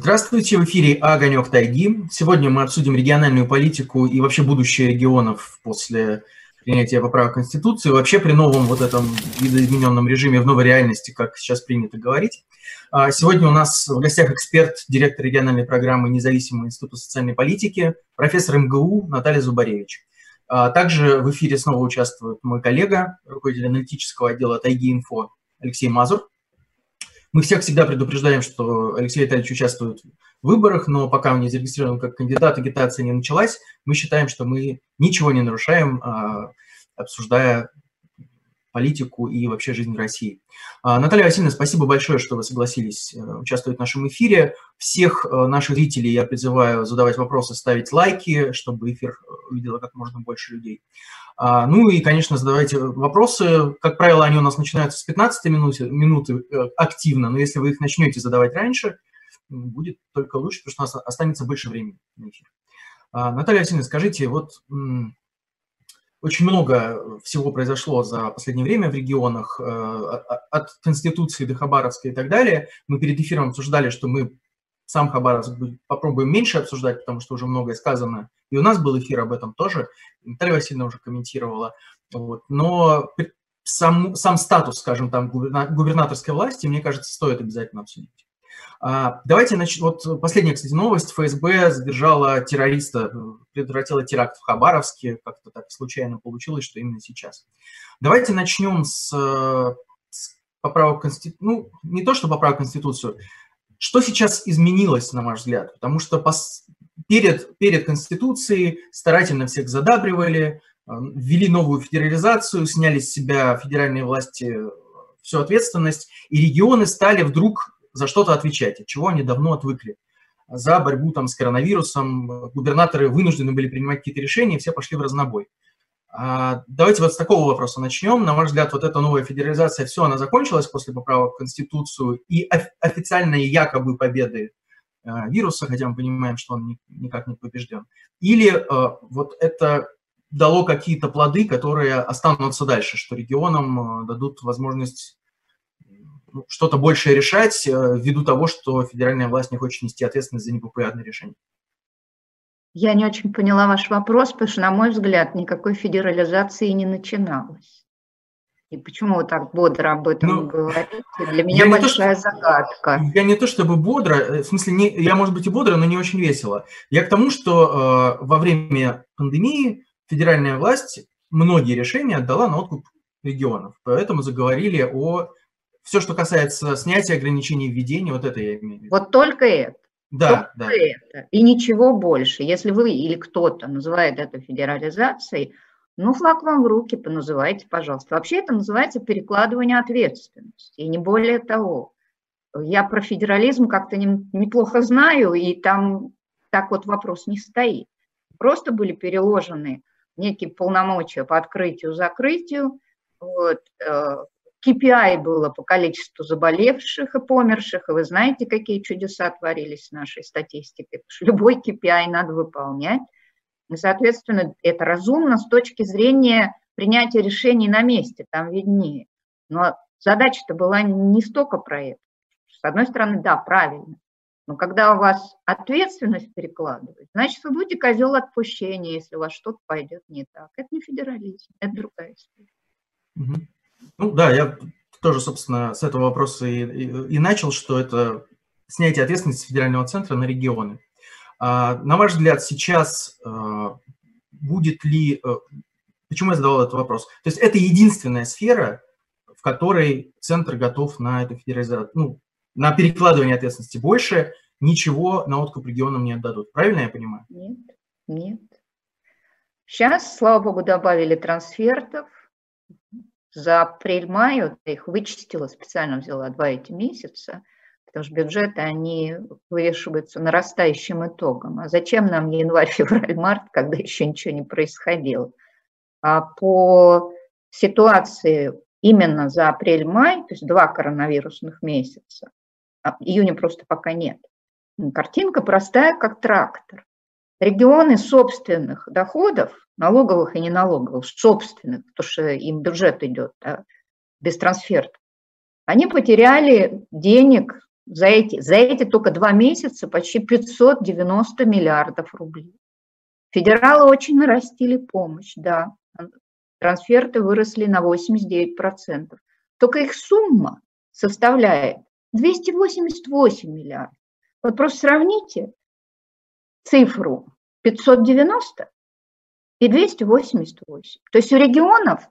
Здравствуйте, в эфире «Огонек тайги». Сегодня мы обсудим региональную политику и вообще будущее регионов после принятия поправок Конституции, вообще при новом вот этом видоизмененном режиме в новой реальности, как сейчас принято говорить. А сегодня у нас в гостях эксперт, директор региональной программы Независимого института социальной политики, профессор МГУ Наталья Зубаревич. А также в эфире снова участвует мой коллега, руководитель аналитического отдела Тайги Инфо Алексей Мазур. Мы всех всегда предупреждаем, что Алексей Витальевич участвует в выборах, но пока он не зарегистрирован как кандидат, агитация не началась, мы считаем, что мы ничего не нарушаем, а, обсуждая политику и вообще жизнь России. А, Наталья Васильевна, спасибо большое, что вы согласились э, участвовать в нашем эфире. Всех э, наших зрителей я призываю задавать вопросы, ставить лайки, чтобы эфир э, увидело как можно больше людей. А, ну и, конечно, задавайте вопросы. Как правило, они у нас начинаются с 15 минуты, минуты активно, но если вы их начнете задавать раньше, будет только лучше, потому что у нас останется больше времени. А, Наталья Васильевна, скажите, вот очень много всего произошло за последнее время в регионах, э, от Конституции до Хабаровска и так далее. Мы перед эфиром обсуждали, что мы сам Хабаровск попробуем меньше обсуждать, потому что уже многое сказано. И у нас был эфир об этом тоже. Наталья Васильевна уже комментировала. Вот. Но сам, сам статус, скажем, там, губернаторской власти, мне кажется, стоит обязательно обсудить. А, давайте, значит, вот последняя, кстати, новость. ФСБ задержала террориста, предотвратила теракт в Хабаровске. Как-то так случайно получилось, что именно сейчас. Давайте начнем с, с поправок Конституции. Ну, не то, что поправок Конституцию. Что сейчас изменилось, на ваш взгляд? Потому что пос... перед, перед Конституцией старательно всех задабривали, э, ввели новую федерализацию, сняли с себя федеральные власти всю ответственность, и регионы стали вдруг за что-то отвечать, от чего они давно отвыкли. За борьбу там, с коронавирусом губернаторы вынуждены были принимать какие-то решения, и все пошли в разнобой. А, давайте вот с такого вопроса начнем. На ваш взгляд, вот эта новая федерализация, все, она закончилась после поправок в Конституцию и официальные якобы победы а, вируса, хотя мы понимаем, что он никак не побежден. Или а, вот это дало какие-то плоды, которые останутся дальше, что регионам дадут возможность ну, что-то большее решать э, ввиду того, что федеральная власть не хочет нести ответственность за непопулярные решения. Я не очень поняла ваш вопрос, потому что, на мой взгляд, никакой федерализации не начиналось. И почему вы так бодро об этом ну, говорите? Для меня большая то, загадка. Я не то чтобы бодро, э, в смысле, не, я, может быть, и бодро, но не очень весело. Я к тому, что э, во время пандемии федеральная власть многие решения отдала на откуп регионов. Поэтому заговорили о все, что касается снятия ограничений введения, вот это я имею в виду. Вот только это. Да, только да. это. И ничего больше. Если вы или кто-то называет это федерализацией, ну, флаг вам в руки, поназывайте, пожалуйста. Вообще это называется перекладывание ответственности, и не более того. Я про федерализм как-то не, неплохо знаю, и там так вот вопрос не стоит. Просто были переложены некие полномочия по открытию-закрытию, вот, э, KPI было по количеству заболевших и померших, и вы знаете, какие чудеса творились в нашей статистике. Любой KPI надо выполнять. И, соответственно, это разумно с точки зрения принятия решений на месте, там виднее. Но задача-то была не столько про это. С одной стороны, да, правильно. Но когда у вас ответственность перекладывает, значит, вы будете козел отпущения, если у вас что-то пойдет не так. Это не федерализм, это другая история. Ну да, я тоже, собственно, с этого вопроса и, и, и начал, что это снятие ответственности федерального центра на регионы. А, на ваш взгляд, сейчас а, будет ли... А, почему я задавал этот вопрос? То есть это единственная сфера, в которой центр готов на эту федерализацию, ну, на перекладывание ответственности. Больше ничего на откуп регионам не отдадут. Правильно я понимаю? Нет, нет. Сейчас, слава богу, добавили трансфертов, за апрель-май я их вычистила, специально взяла два эти месяца, потому что бюджеты, они вывешиваются нарастающим итогом. А зачем нам январь, февраль, март, когда еще ничего не происходило? А по ситуации именно за апрель-май, то есть два коронавирусных месяца, а июня просто пока нет, картинка простая, как трактор. Регионы собственных доходов налоговых и неналоговых, собственных, потому что им бюджет идет да, без трансферта, они потеряли денег за эти, за эти только два месяца почти 590 миллиардов рублей. Федералы очень нарастили помощь, да. Трансферты выросли на 89%. Только их сумма составляет 288 миллиардов. Вот просто сравните цифру 590 и 288. То есть у регионов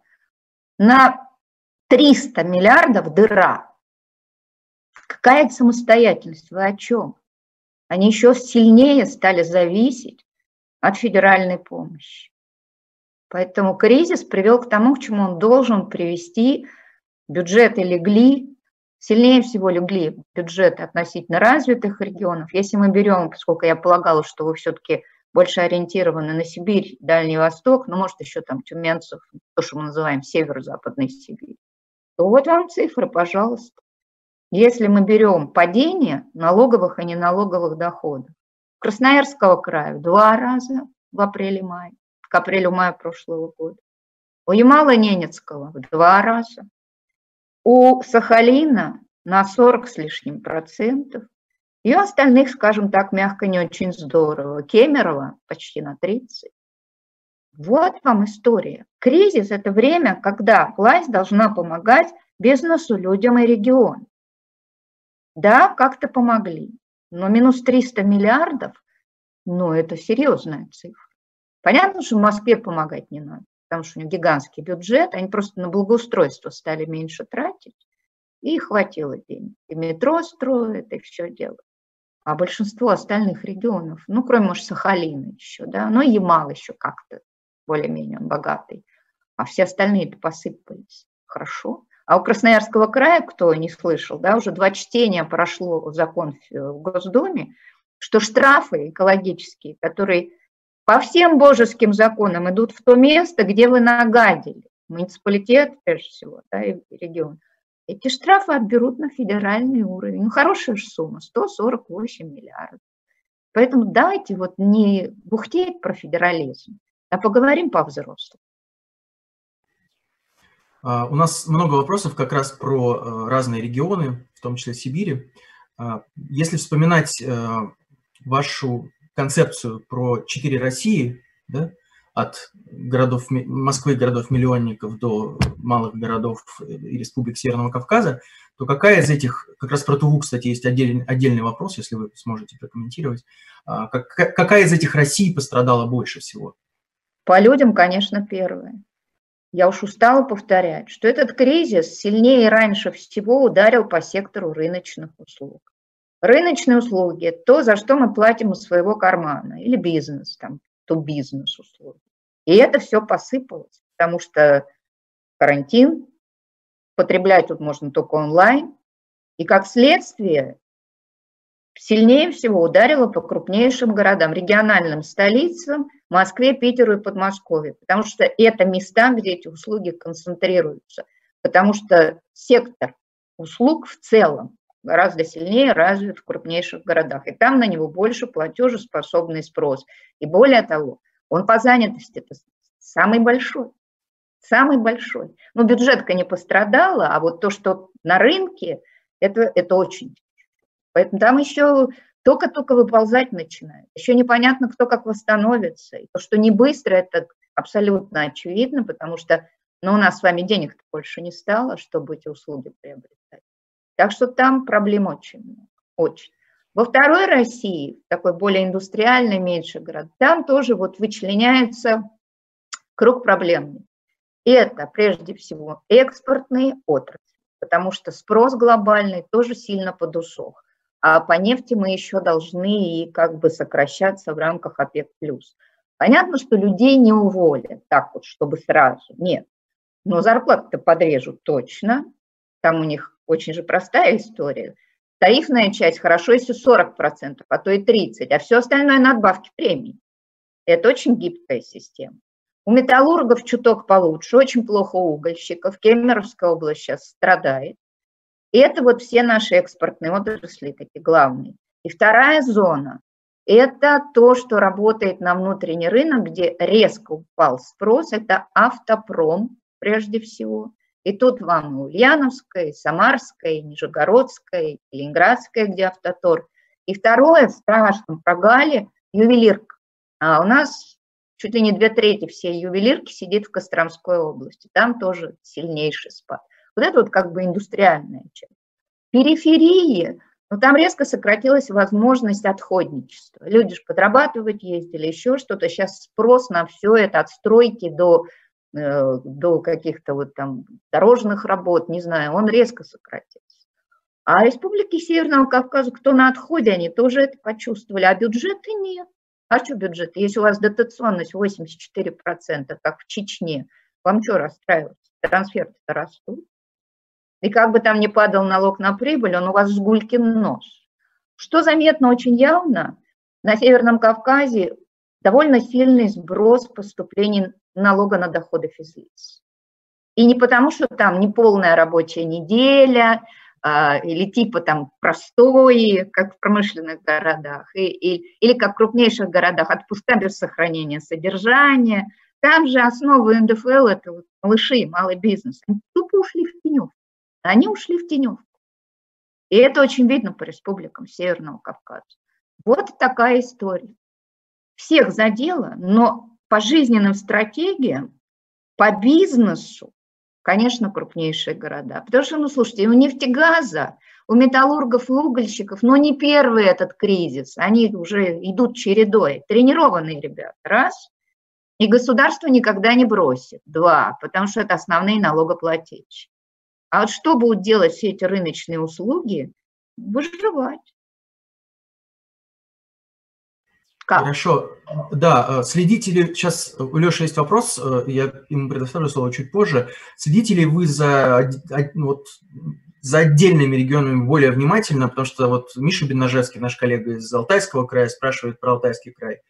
на 300 миллиардов дыра. Какая самостоятельность? Вы о чем? Они еще сильнее стали зависеть от федеральной помощи. Поэтому кризис привел к тому, к чему он должен привести. Бюджеты легли, сильнее всего легли бюджеты относительно развитых регионов. Если мы берем, поскольку я полагала, что вы все-таки больше ориентированы на Сибирь, Дальний Восток, ну, может, еще там тюменцев, то, что мы называем северо-западной Сибирь, то вот вам цифры, пожалуйста. Если мы берем падение налоговых и неналоговых доходов, Красноярского края два раза в апреле-мае, к апрелю-маю прошлого года. У Ямало-Ненецкого в два раза. У Сахалина на 40 с лишним процентов. И у остальных, скажем так, мягко не очень здорово. Кемерово почти на 30. Вот вам история. Кризис – это время, когда власть должна помогать бизнесу, людям и региону. Да, как-то помогли, но минус 300 миллиардов, ну, это серьезная цифра. Понятно, что в Москве помогать не надо, потому что у них гигантский бюджет, они просто на благоустройство стали меньше тратить, и хватило денег. И метро строят, и все делают. А большинство остальных регионов, ну, кроме, может, Сахалина еще, да, но Ямал еще как-то более-менее богатый, а все остальные-то посыпались. Хорошо. А у Красноярского края, кто не слышал, да, уже два чтения прошло закон в Госдуме, что штрафы экологические, которые по всем божеским законам идут в то место, где вы нагадили, муниципалитет, прежде всего, да, и регион, эти штрафы отберут на федеральный уровень. Ну, хорошая же сумма, 148 миллиардов. Поэтому давайте вот не бухтеть про федерализм, а поговорим по-взрослому. А, у нас много вопросов как раз про э, разные регионы, в том числе Сибири. А, если вспоминать э, вашу концепцию про четыре России, да, от городов Москвы, городов-миллионников до малых городов и республик Северного Кавказа, то какая из этих, как раз про Туву, кстати, есть отдельный, отдельный вопрос, если вы сможете прокомментировать, а, как, какая из этих Россий пострадала больше всего? По людям, конечно, первая. Я уж устала повторять, что этот кризис сильнее и раньше всего ударил по сектору рыночных услуг. Рыночные услуги – то, за что мы платим из своего кармана, или бизнес, там, то бизнес услуги. И это все посыпалось, потому что карантин, потреблять тут можно только онлайн, и как следствие сильнее всего ударило по крупнейшим городам, региональным столицам, Москве, Питеру и Подмосковью, потому что это места, где эти услуги концентрируются, потому что сектор услуг в целом гораздо сильнее развит в крупнейших городах. И там на него больше платежеспособный спрос. И более того, он по занятости самый большой. Самый большой. Ну, бюджетка не пострадала, а вот то, что на рынке, это, это очень Поэтому там еще только-только выползать начинает. Еще непонятно, кто как восстановится. И то, что не быстро, это абсолютно очевидно, потому что ну, у нас с вами денег больше не стало, чтобы эти услуги приобретать. Так что там проблем очень много, очень. Во второй России, такой более индустриальный, меньше город, там тоже вот вычленяется круг проблемный. Это прежде всего экспортные отрасли, потому что спрос глобальный тоже сильно подусох. А по нефти мы еще должны и как бы сокращаться в рамках ОПЕК+. Понятно, что людей не уволят так вот, чтобы сразу, нет. Но зарплаты-то подрежут точно, там у них очень же простая история. Тарифная часть хорошо, если 40%, а то и 30%, а все остальное надбавки премий. Это очень гибкая система. У металлургов чуток получше, очень плохо у угольщиков. Кемеровская область сейчас страдает. И это вот все наши экспортные отрасли такие главные. И вторая зона – это то, что работает на внутренний рынок, где резко упал спрос. Это автопром прежде всего И тут вам и Ульяновская, и Самарская, и Нижегородская, и Ленинградская, где автотор. И второе, в страшном прогале, ювелирка. А у нас чуть ли не две трети всей ювелирки сидит в Костромской области. Там тоже сильнейший спад. Вот это вот как бы индустриальная часть. Периферии, ну там резко сократилась возможность отходничества. Люди же подрабатывать ездили, еще что-то. Сейчас спрос на все это от стройки до, до каких-то вот там дорожных работ, не знаю, он резко сократился. А республики Северного Кавказа, кто на отходе, они тоже это почувствовали, а бюджета нет. А что бюджет? Если у вас дотационность 84%, как в Чечне, вам что расстраиваться? Трансферты-то растут. И как бы там ни падал налог на прибыль, он у вас с гулькин нос. Что заметно очень явно, на Северном Кавказе довольно сильный сброс поступлений налога на доходы физлиц. И не потому, что там неполная рабочая неделя, а, или типа там простой, как в промышленных городах, и, и, или как в крупнейших городах, отпуска без сохранения содержания. Там же основа НДФЛ – это вот малыши, малый бизнес. Они тупо ушли в теневку. Они ушли в теневку. И это очень видно по республикам Северного Кавказа. Вот такая история. Всех задело, но по жизненным стратегиям, по бизнесу конечно, крупнейшие города. Потому что, ну, слушайте, у нефтегаза, у металлургов и угольщиков, ну, не первый этот кризис, они уже идут чередой. Тренированные ребята, раз. И государство никогда не бросит, два, потому что это основные налогоплательщики. А вот что будут делать все эти рыночные услуги? Выживать. Как? Хорошо. Да, э, следите ли, сейчас у Леши есть вопрос, э, я ему предоставлю слово чуть позже. Следите ли вы за, вот, за отдельными регионами более внимательно, потому что вот Миша Бенножевский, наш коллега из Алтайского края, спрашивает про Алтайский край.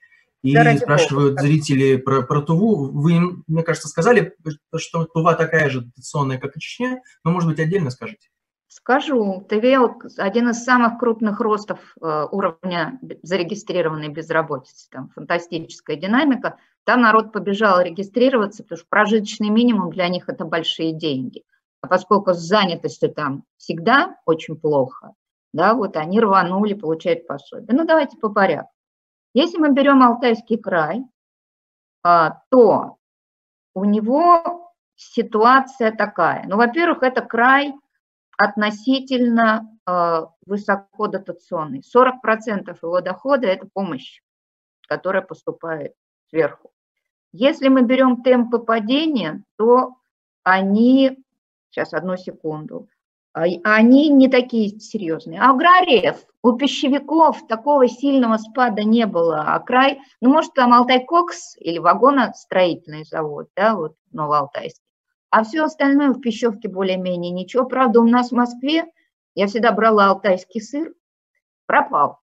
И да, спрашивают Бога. зрители про, про Туву. Вы, мне кажется, сказали, что Тува такая же дотационная, как и Чечня, но, может быть, отдельно скажите. Скажу, ТВЛ один из самых крупных ростов э, уровня зарегистрированной безработицы, там фантастическая динамика. Там народ побежал регистрироваться, потому что прожиточный минимум для них это большие деньги. А поскольку с занятостью там всегда очень плохо, да, вот они рванули получать пособие. Ну, давайте по порядку. Если мы берем Алтайский край, а, то у него ситуация такая. Ну, во-первых, это край – относительно э, высокодотационный. 40% его дохода – это помощь, которая поступает сверху. Если мы берем темпы падения, то они, сейчас одну секунду, а, они не такие серьезные. А аграриев, у пищевиков такого сильного спада не было. А край, ну, может, там Алтай-Кокс или вагоностроительный завод, да, вот Новоалтайский, а все остальное в пищевке более-менее ничего. Правда, у нас в Москве, я всегда брала алтайский сыр, пропал.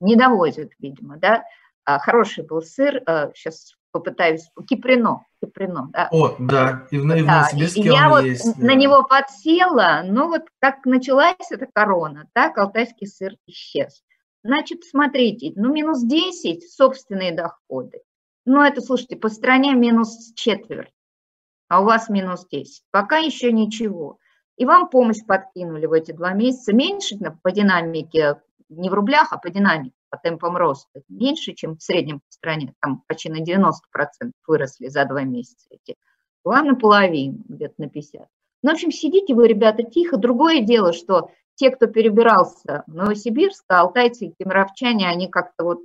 Не довозят, видимо, да. А хороший был сыр, сейчас а, попытаюсь, киприно, киприно, да. О, да, и в, и в и я вот есть, на да. него подсела, но вот как началась эта корона, так алтайский сыр исчез. Значит, смотрите, ну минус 10 собственные доходы. Ну это, слушайте, по стране минус четверть а у вас минус 10. Пока еще ничего. И вам помощь подкинули в эти два месяца меньше по динамике, не в рублях, а по динамике, по темпам роста, меньше, чем в среднем по стране, там почти на 90% выросли за два месяца эти. Вам наполовину, где-то на 50. Ну, в общем, сидите вы, ребята, тихо. Другое дело, что те, кто перебирался в Новосибирск, а алтайцы и кемеровчане, они как-то вот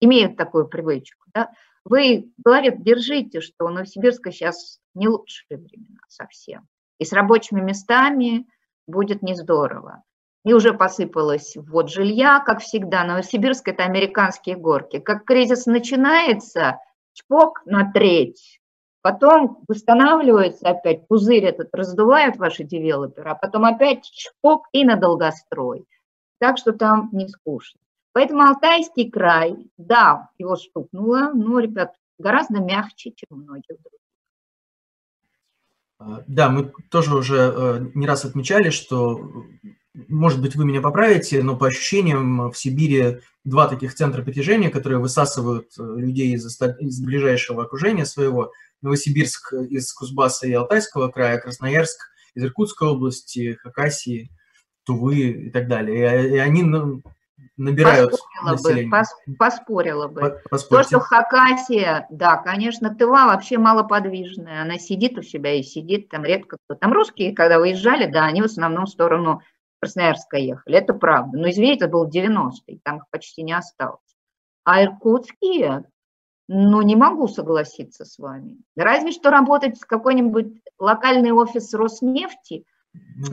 имеют такую привычку, да, вы голове держите, что у Новосибирска сейчас не лучшие времена совсем. И с рабочими местами будет не здорово. И уже посыпалось вот жилья, как всегда. Новосибирск – это американские горки. Как кризис начинается, чпок на треть, потом восстанавливается опять, пузырь этот раздувают ваши девелоперы, а потом опять чпок и на долгострой. Так что там не скучно. Поэтому Алтайский край, да, его стукнуло, но, ребят, гораздо мягче, чем многих других. А, да, мы тоже уже э, не раз отмечали, что может быть, вы меня поправите, но по ощущениям в Сибири два таких центра притяжения, которые высасывают э, людей из, из ближайшего окружения своего. Новосибирск из Кузбасса и Алтайского края, Красноярск из Иркутской области, Хакасии, Тувы и так далее. И, и они набирают поспорила население. Бы, пос, поспорила бы. Поспорьте. То, что Хакасия, да, конечно, Тыва вообще малоподвижная. Она сидит у себя и сидит, там редко кто. Там русские, когда выезжали, да, они в основном в сторону Красноярска ехали, это правда. Но извините, это был 90-й, там их почти не осталось. А иркутские, ну, не могу согласиться с вами. Разве что работать в какой-нибудь локальный офис Роснефти,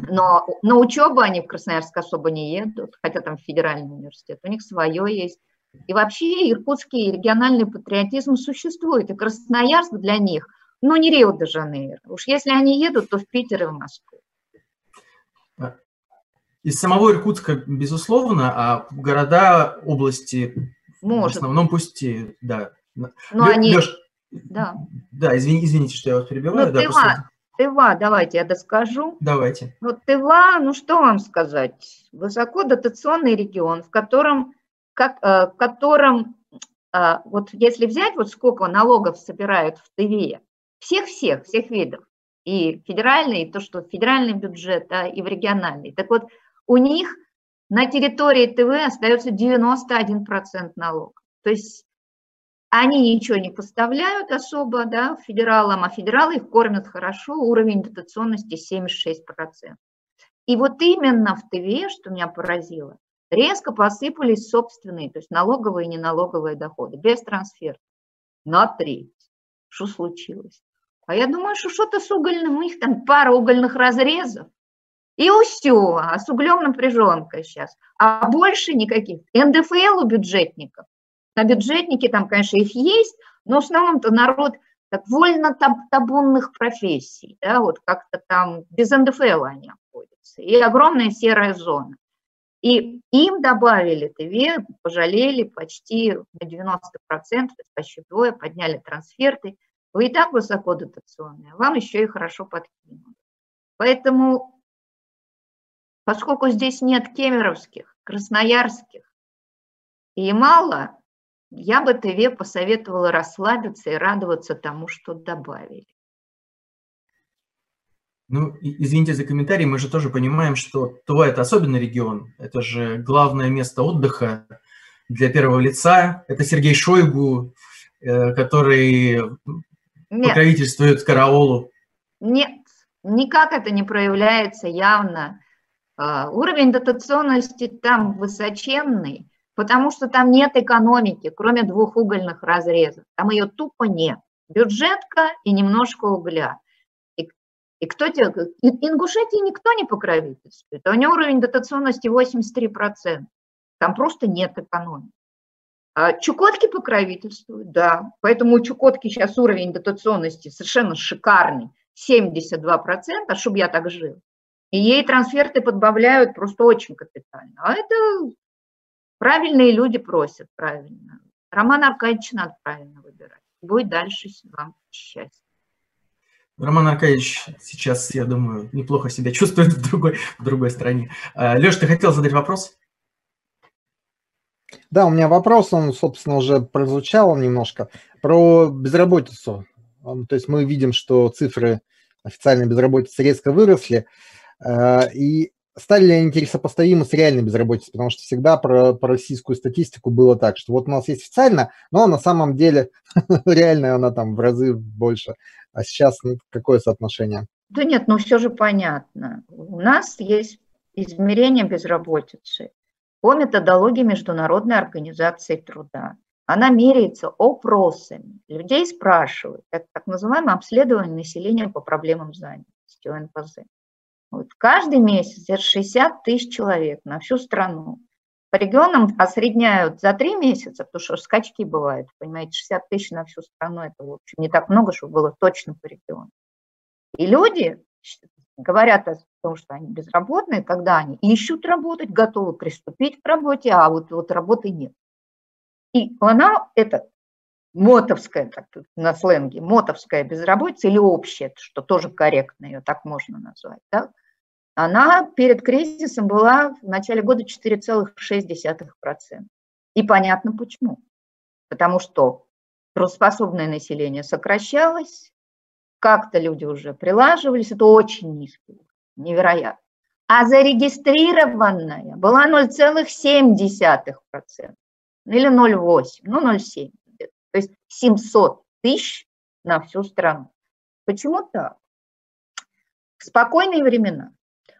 но на учебу они в Красноярск особо не едут, хотя там федеральный университет, у них свое есть. И вообще иркутский региональный патриотизм существует, и Красноярск для них, ну, не Рио-де-Жанейро. Уж если они едут, то в Питер и в Москву. Из самого Иркутска, безусловно, а города, области Может. в основном пусти, да. Но ну, Лё, они... Леш, да. Да, извини, извините, что я вас перебиваю. Ну, да, Тыва, просто... Тыва, давайте я доскажу. Давайте. Вот Тыва, ну что вам сказать, высокодотационный регион, в котором, как, э, в котором э, вот если взять, вот сколько налогов собирают в Тыве, всех-всех, всех видов, и федеральный, и то, что федеральный бюджет, да, и в региональный. Так вот, у них на территории ТВ остается 91% налог. То есть они ничего не поставляют особо да, федералам, а федералы их кормят хорошо, уровень дотационности 76%. И вот именно в ТВ, что меня поразило, резко посыпались собственные, то есть налоговые и неналоговые доходы, без трансфера, на треть. Что случилось? А я думаю, что что-то с угольным, у них там пара угольных разрезов, и все, а с углем напряженка сейчас. А больше никаких. НДФЛ у бюджетников. На бюджетники там, конечно, их есть, но в основном-то народ так вольно табунных профессий, да, вот как-то там без НДФЛ они обходятся. И огромная серая зона. И им добавили ТВ, пожалели почти на 90%, то есть почти двое, подняли трансферты. Вы и так высоко дотационные, вам еще и хорошо подкинули. Поэтому Поскольку здесь нет кемеровских, красноярских и мало, я бы ТВ посоветовала расслабиться и радоваться тому, что добавили. Ну, извините за комментарий, мы же тоже понимаем, что Тува – это особенный регион, это же главное место отдыха для первого лица. Это Сергей Шойгу, э, который Нет. покровительствует караолу. Нет, никак это не проявляется явно а, уровень дотационности там высоченный, потому что там нет экономики, кроме двух угольных разрезов. Там ее тупо нет. Бюджетка и немножко угля. И, и кто тебе... Ингушетии никто не покровительствует. А у нее уровень дотационности 83%. Там просто нет экономики. А Чукотки покровительствуют, да. Поэтому у Чукотки сейчас уровень дотационности совершенно шикарный. 72%, а чтобы я так жил. И ей трансферты подбавляют просто очень капитально. А это правильные люди просят правильно. Роман Аркадьевич надо правильно выбирать. Будет дальше вам счастье. Роман Аркадьевич сейчас, я думаю, неплохо себя чувствует в другой, в другой стране. А, Леш, ты хотел задать вопрос? Да, у меня вопрос, он, собственно, уже прозвучал немножко, про безработицу. То есть мы видим, что цифры официальной безработицы резко выросли. Э, и стали ли они теперь сопоставимы с реальной безработицей? Потому что всегда про, про российскую статистику было так, что вот у нас есть официально, но на самом деле реальная она там в разы больше. А сейчас ну, какое соотношение? Да нет, ну все же понятно. У нас есть измерение безработицы по методологии Международной организации труда. Она меряется опросами. Людей спрашивают. Это так называемое обследование населения по проблемам занятости, ОНПЗ. Вот каждый месяц это 60 тысяч человек на всю страну. По регионам осредняют за три месяца, потому что скачки бывают, понимаете, 60 тысяч на всю страну, это, в общем, не так много, чтобы было точно по региону. И люди говорят о том, что они безработные, когда они ищут работать, готовы приступить к работе, а вот, вот работы нет. И она, это мотовская, так на сленге, мотовская безработица или общая, что тоже корректно ее так можно назвать, да, она перед кризисом была в начале года 4,6%. И понятно почему. Потому что трудоспособное население сокращалось, как-то люди уже прилаживались, это очень низкий, невероятно. А зарегистрированная была 0,7% или 0,8, ну 0,7. То есть 700 тысяч на всю страну. Почему так? В спокойные времена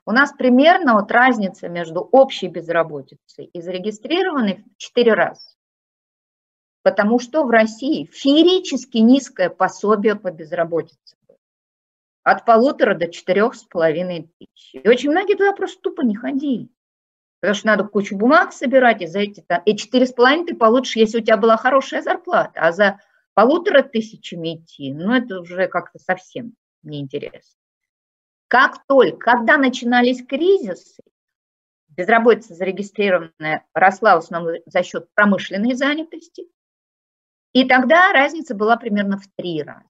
у нас примерно вот разница между общей безработицей и зарегистрированной в 4 раза. Потому что в России феерически низкое пособие по безработице. От полутора до четырех с половиной тысяч. И очень многие туда просто тупо не ходили. Потому что надо кучу бумаг собирать, и за эти и четыре с половиной ты получишь, если у тебя была хорошая зарплата. А за полутора тысячами идти, ну это уже как-то совсем неинтересно. Как только, когда начинались кризисы, безработица зарегистрированная росла в основном за счет промышленной занятости, и тогда разница была примерно в три раза.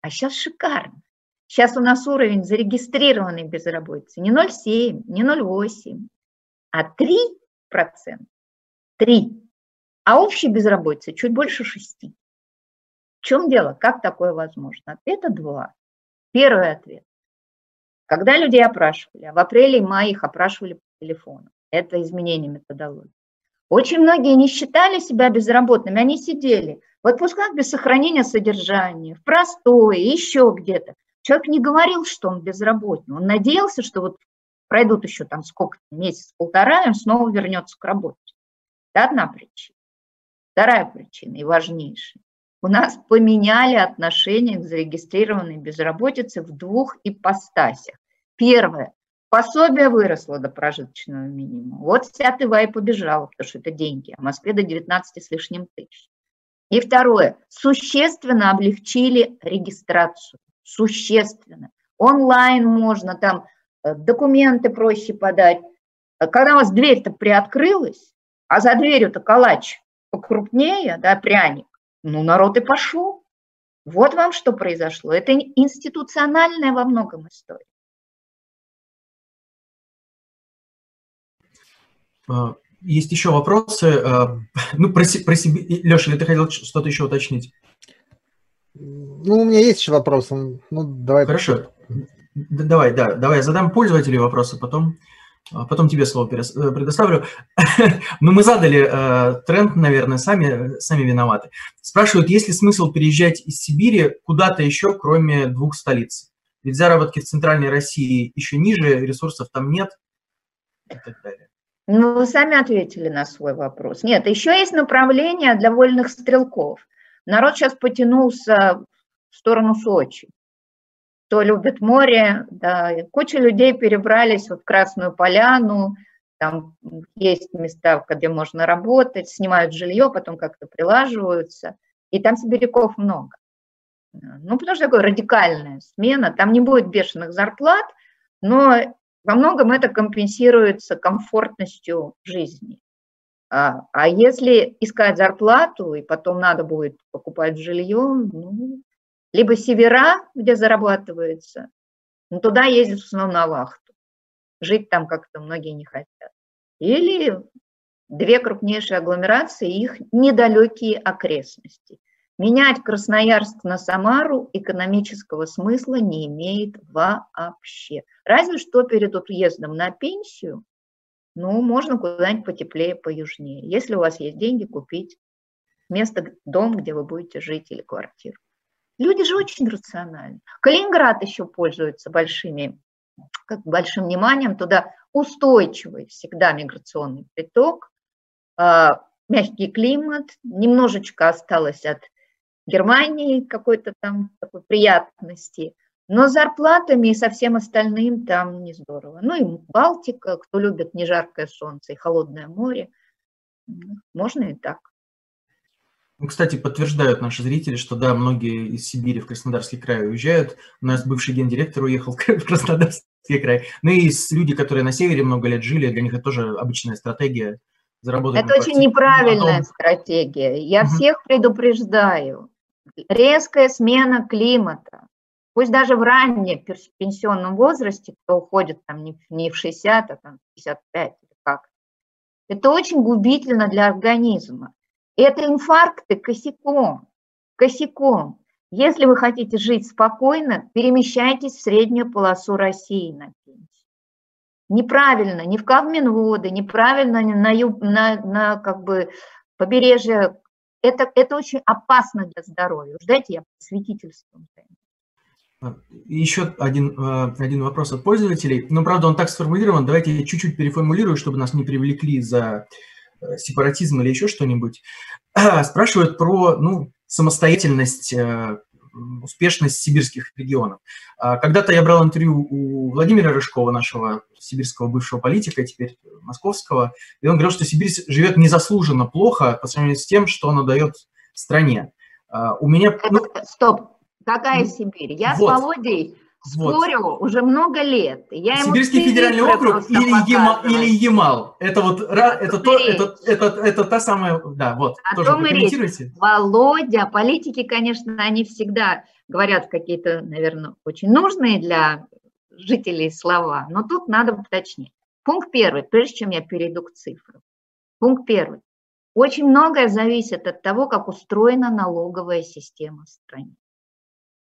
А сейчас шикарно. Сейчас у нас уровень зарегистрированной безработицы не 0,7, не 0,8, а 3%. 3. А общей безработицы чуть больше 6. В чем дело? Как такое возможно? Ответа два. Первый ответ. Когда людей опрашивали, а в апреле и мае их опрашивали по телефону, это изменение методологии. Очень многие не считали себя безработными, они сидели в отпусках без сохранения содержания, в простое, еще где-то. Человек не говорил, что он безработный, он надеялся, что вот пройдут еще там сколько месяц-полтора, и он снова вернется к работе. Это одна причина. Вторая причина и важнейшая. У нас поменяли отношение к зарегистрированной безработице в двух ипостасях. Первое. Пособие выросло до прожиточного минимума. Вот вся ТВА и побежала, потому что это деньги. А в Москве до 19 с лишним тысяч. И второе. Существенно облегчили регистрацию. Существенно. Онлайн можно, там э, документы проще подать. Когда у вас дверь-то приоткрылась, а за дверью-то калач покрупнее, да, пряник, ну, народ и пошел. Вот вам что произошло. Это институциональная во многом история. А, есть еще вопросы. А, ну, про, про себе. Леша, ты хотел что-то еще уточнить? Ну, у меня есть еще вопросы. Ну, давай. Хорошо. Давай, да, давай я задам пользователю вопросы, потом, потом тебе слово э, предоставлю. Но мы задали э, тренд, наверное, сами, сами виноваты. Спрашивают, есть ли смысл переезжать из Сибири куда-то еще, кроме двух столиц? Ведь заработки в Центральной России еще ниже, ресурсов там нет и так далее. Ну, вы сами ответили на свой вопрос. Нет, еще есть направление для вольных стрелков. Народ сейчас потянулся в сторону Сочи. Кто любит море, да, куча людей перебрались вот в Красную Поляну, там есть места, где можно работать, снимают жилье, потом как-то прилаживаются, и там сибиряков много. Ну, потому что такая радикальная смена, там не будет бешеных зарплат, но во многом это компенсируется комфортностью жизни. А, а если искать зарплату, и потом надо будет покупать жилье, ну, либо севера, где зарабатывается, ну, туда ездят в основном на вахту. Жить там как-то многие не хотят. Или две крупнейшие агломерации, их недалекие окрестности. Менять Красноярск на Самару экономического смысла не имеет вообще. Разве что перед отъездом на пенсию, ну, можно куда-нибудь потеплее, поюжнее. Если у вас есть деньги, купить место, дом, где вы будете жить или квартиру. Люди же очень рациональны. Калининград еще пользуется большими, как большим вниманием. Туда устойчивый всегда миграционный приток, а, мягкий климат, немножечко осталось от Германии какой-то там такой приятности. Но с зарплатами и со всем остальным там не здорово. Ну и Балтика, кто любит не жаркое солнце и холодное море, можно и так. Ну, кстати, подтверждают наши зрители, что да, многие из Сибири в Краснодарский край уезжают. У нас бывший гендиректор уехал в Краснодарский край. Ну и люди, которые на севере много лет жили, для них это тоже обычная стратегия заработать. Это очень неправильная потом... стратегия. Я угу. всех предупреждаю резкая смена климата, пусть даже в раннем пенсионном возрасте, кто уходит там не в 60, а там 55 или как, это очень губительно для организма. Это инфаркты косяком, косяком. Если вы хотите жить спокойно, перемещайтесь в среднюю полосу России на пенсию. Неправильно, ни в Кавминводы, неправильно на, на, на как бы побережье. Это, это очень опасно для здоровья. Уж дайте я святительством Еще один, э, один вопрос от пользователей. Ну, правда, он так сформулирован. Давайте я чуть-чуть переформулирую, чтобы нас не привлекли за сепаратизм или еще что-нибудь, спрашивают про ну, самостоятельность, э, успешность сибирских регионов. А, когда-то я брал интервью у Владимира Рыжкова, нашего сибирского бывшего политика, теперь московского, и он говорил, что Сибирь живет незаслуженно плохо по сравнению с тем, что она дает стране. А, у меня... Ну... Стоп, какая Сибирь? Я вот. с Володей Спорю вот. уже много лет. Я Сибирский федеральный округ или Ямал, или Ямал. Это вот это, то, это, это, это та самая, да, вот. О тоже том и Володя, политики, конечно, они всегда говорят какие-то, наверное, очень нужные для жителей слова, но тут надо уточнить. Пункт первый, прежде чем я перейду к цифрам. Пункт первый. Очень многое зависит от того, как устроена налоговая система в стране.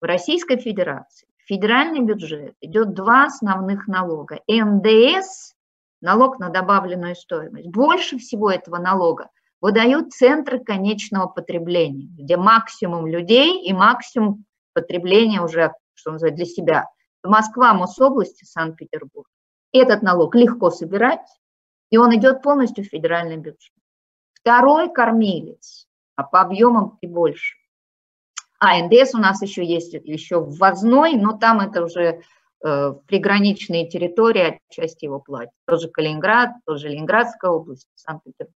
В Российской Федерации федеральный бюджет идет два основных налога. НДС, налог на добавленную стоимость, больше всего этого налога выдают центры конечного потребления, где максимум людей и максимум потребления уже, что называется, для себя. Москва, Мособласть, Санкт-Петербург. Этот налог легко собирать, и он идет полностью в федеральный бюджет. Второй кормилец, а по объемам и больше, а, НДС у нас еще есть еще ввозной, но там это уже э, приграничные территории, отчасти его платят. Тоже Калининград, тоже Ленинградская область, Санкт-Петербург.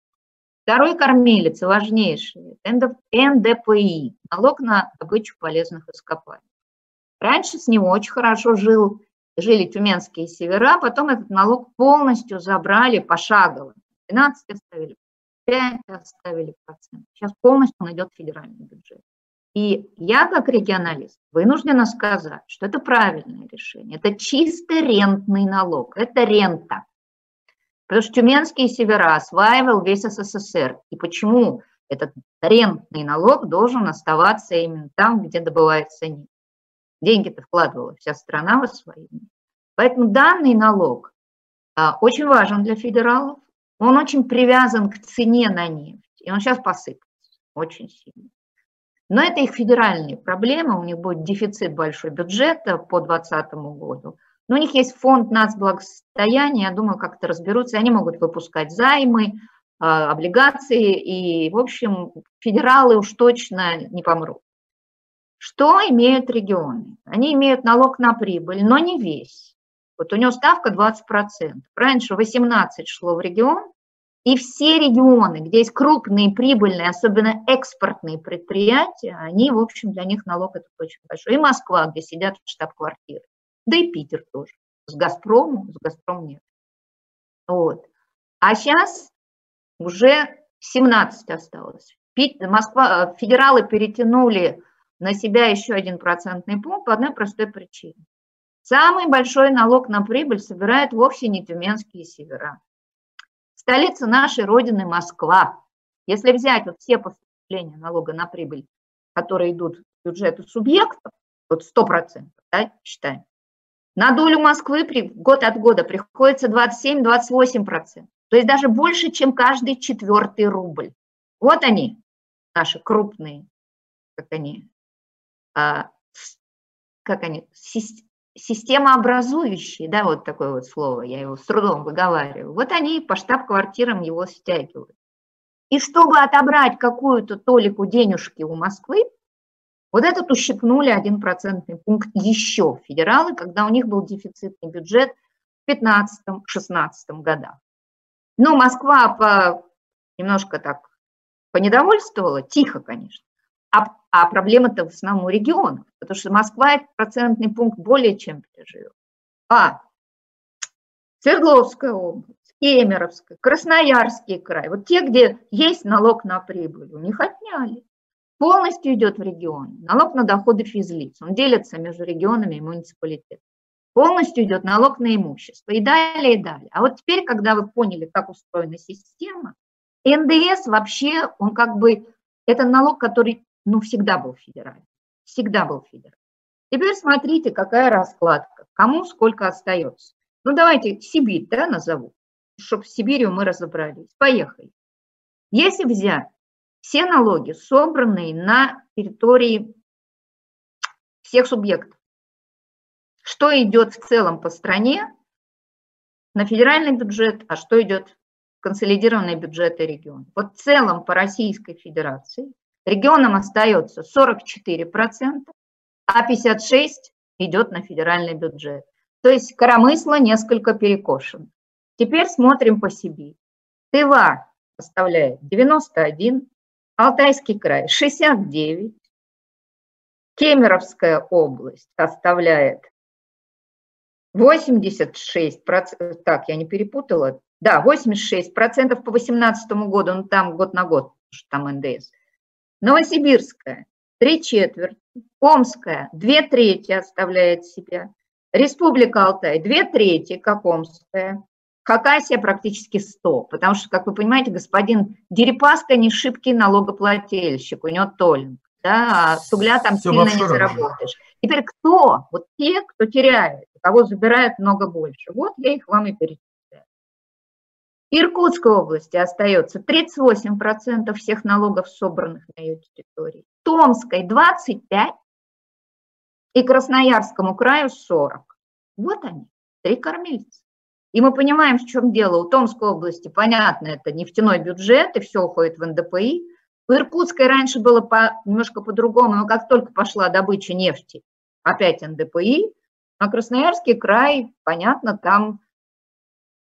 Второй кормилец, важнейший, НДПИ, налог на добычу полезных ископаемых. Раньше с него очень хорошо жил, жили тюменские севера, потом этот налог полностью забрали пошагово. 12 оставили, 5 оставили процент. Сейчас полностью он идет в федеральный бюджет. И я, как регионалист, вынуждена сказать, что это правильное решение. Это чисто рентный налог, это рента. Потому что Тюменские севера осваивал весь СССР. И почему этот рентный налог должен оставаться именно там, где добывается нефть? Деньги-то вкладывала вся страна в освоение. Поэтому данный налог а, очень важен для федералов. Он очень привязан к цене на нефть. И он сейчас посыпается очень сильно. Но это их федеральные проблемы, у них будет дефицит большой бюджета по 2020 году. Но у них есть фонд нацблагосостояния, я думаю, как-то разберутся. Они могут выпускать займы, а, облигации, и, в общем, федералы уж точно не помрут. Что имеют регионы? Они имеют налог на прибыль, но не весь. Вот у него ставка 20%. Раньше 18 шло в регион, и все регионы, где есть крупные, прибыльные, особенно экспортные предприятия, они, в общем, для них налог это очень большой. И Москва, где сидят штаб-квартиры. Да и Питер тоже. С Газпромом, с Газпромом нет. Вот. А сейчас уже 17 осталось. Москва, э, федералы перетянули на себя еще один процентный пункт по одной простой причине. Самый большой налог на прибыль собирают вовсе не тюменские севера. Столица нашей Родины – Москва. Если взять вот все поступления налога на прибыль, которые идут в бюджеты субъектов, вот 100%, да, считаем, на долю Москвы при, год от года приходится 27-28%. То есть даже больше, чем каждый четвертый рубль. Вот они, наши крупные, как они, а, как они, системообразующие, да, вот такое вот слово, я его с трудом выговариваю, вот они по штаб-квартирам его стягивают. И чтобы отобрать какую-то толику денежки у Москвы, вот этот ущипнули один процентный пункт еще федералы, когда у них был дефицитный бюджет в 15-16 годах. Но Москва по, немножко так понедовольствовала, тихо, конечно, а, а проблема-то в основном у регионов, потому что Москва этот процентный пункт более чем переживет. А Свердловская область, Кемеровская, Красноярский край, вот те, где есть налог на прибыль, у них отняли. полностью идет в регион. Налог на доходы физлиц, он делится между регионами и муниципалитетами. Полностью идет налог на имущество и далее, и далее. А вот теперь, когда вы поняли, как устроена система, НДС вообще, он как бы, это налог, который, ну, всегда был федеральный. Всегда был федеральный. Теперь смотрите, какая раскладка, кому сколько остается. Ну, давайте Сибирь, да, назову, чтобы с Сибирью мы разобрались. Поехали. Если взять все налоги, собранные на территории всех субъектов, что идет в целом по стране на федеральный бюджет, а что идет в консолидированные бюджеты региона. Вот в целом по Российской Федерации регионам остается 44%, а 56% идет на федеральный бюджет. То есть коромысло несколько перекошено. Теперь смотрим по Сибири. Тыва составляет 91, Алтайский край 69, Кемеровская область составляет 86 процентов, так, я не перепутала, да, 86 процентов по 2018 году, ну там год на год, что там НДС. Новосибирская, три четверти, Омская, две трети оставляет себя, Республика Алтай, две трети, как Омская, Хакасия практически 100, потому что, как вы понимаете, господин Дерипаска не шибкий налогоплательщик, у него толинг да, а с угля там Все сильно не заработаешь. Теперь кто? Вот те, кто теряет, кого забирают много больше. Вот я их вам и перечисляю. Иркутской области остается 38% всех налогов, собранных на ее территории. Томской 25% и Красноярскому краю 40%. Вот они, три кормильца. И мы понимаем, в чем дело. У Томской области, понятно, это нефтяной бюджет, и все уходит в НДПИ. В Иркутской раньше было по, немножко по-другому, но как только пошла добыча нефти, опять НДПИ, а Красноярский край, понятно, там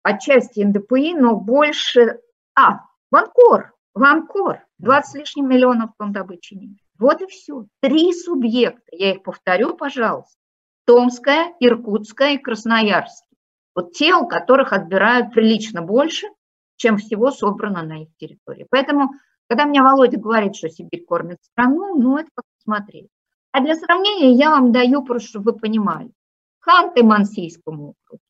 отчасти НДПИ, но больше... А, Ванкор, Ванкор, 20 с лишним миллионов тонн добычи нефти. Вот и все. Три субъекта, я их повторю, пожалуйста. Томская, Иркутская и Красноярский. Вот те, у которых отбирают прилично больше, чем всего собрано на их территории. Поэтому когда мне Володя говорит, что Сибирь кормит страну, ну, это как посмотреть. А для сравнения я вам даю, просто чтобы вы понимали. Ханты-Мансийскому округу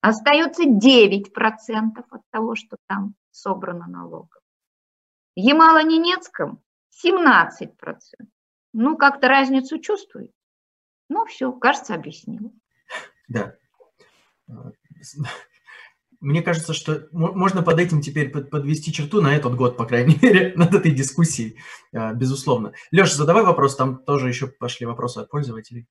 остается 9% от того, что там собрано налогов. В Ямало-Ненецком 17%. Ну, как-то разницу чувствует. Ну, все, кажется, объяснил. Да мне кажется, что можно под этим теперь подвести черту на этот год, по крайней мере, над этой дискуссией, а, безусловно. Леша, задавай вопрос, там тоже еще пошли вопросы от пользователей.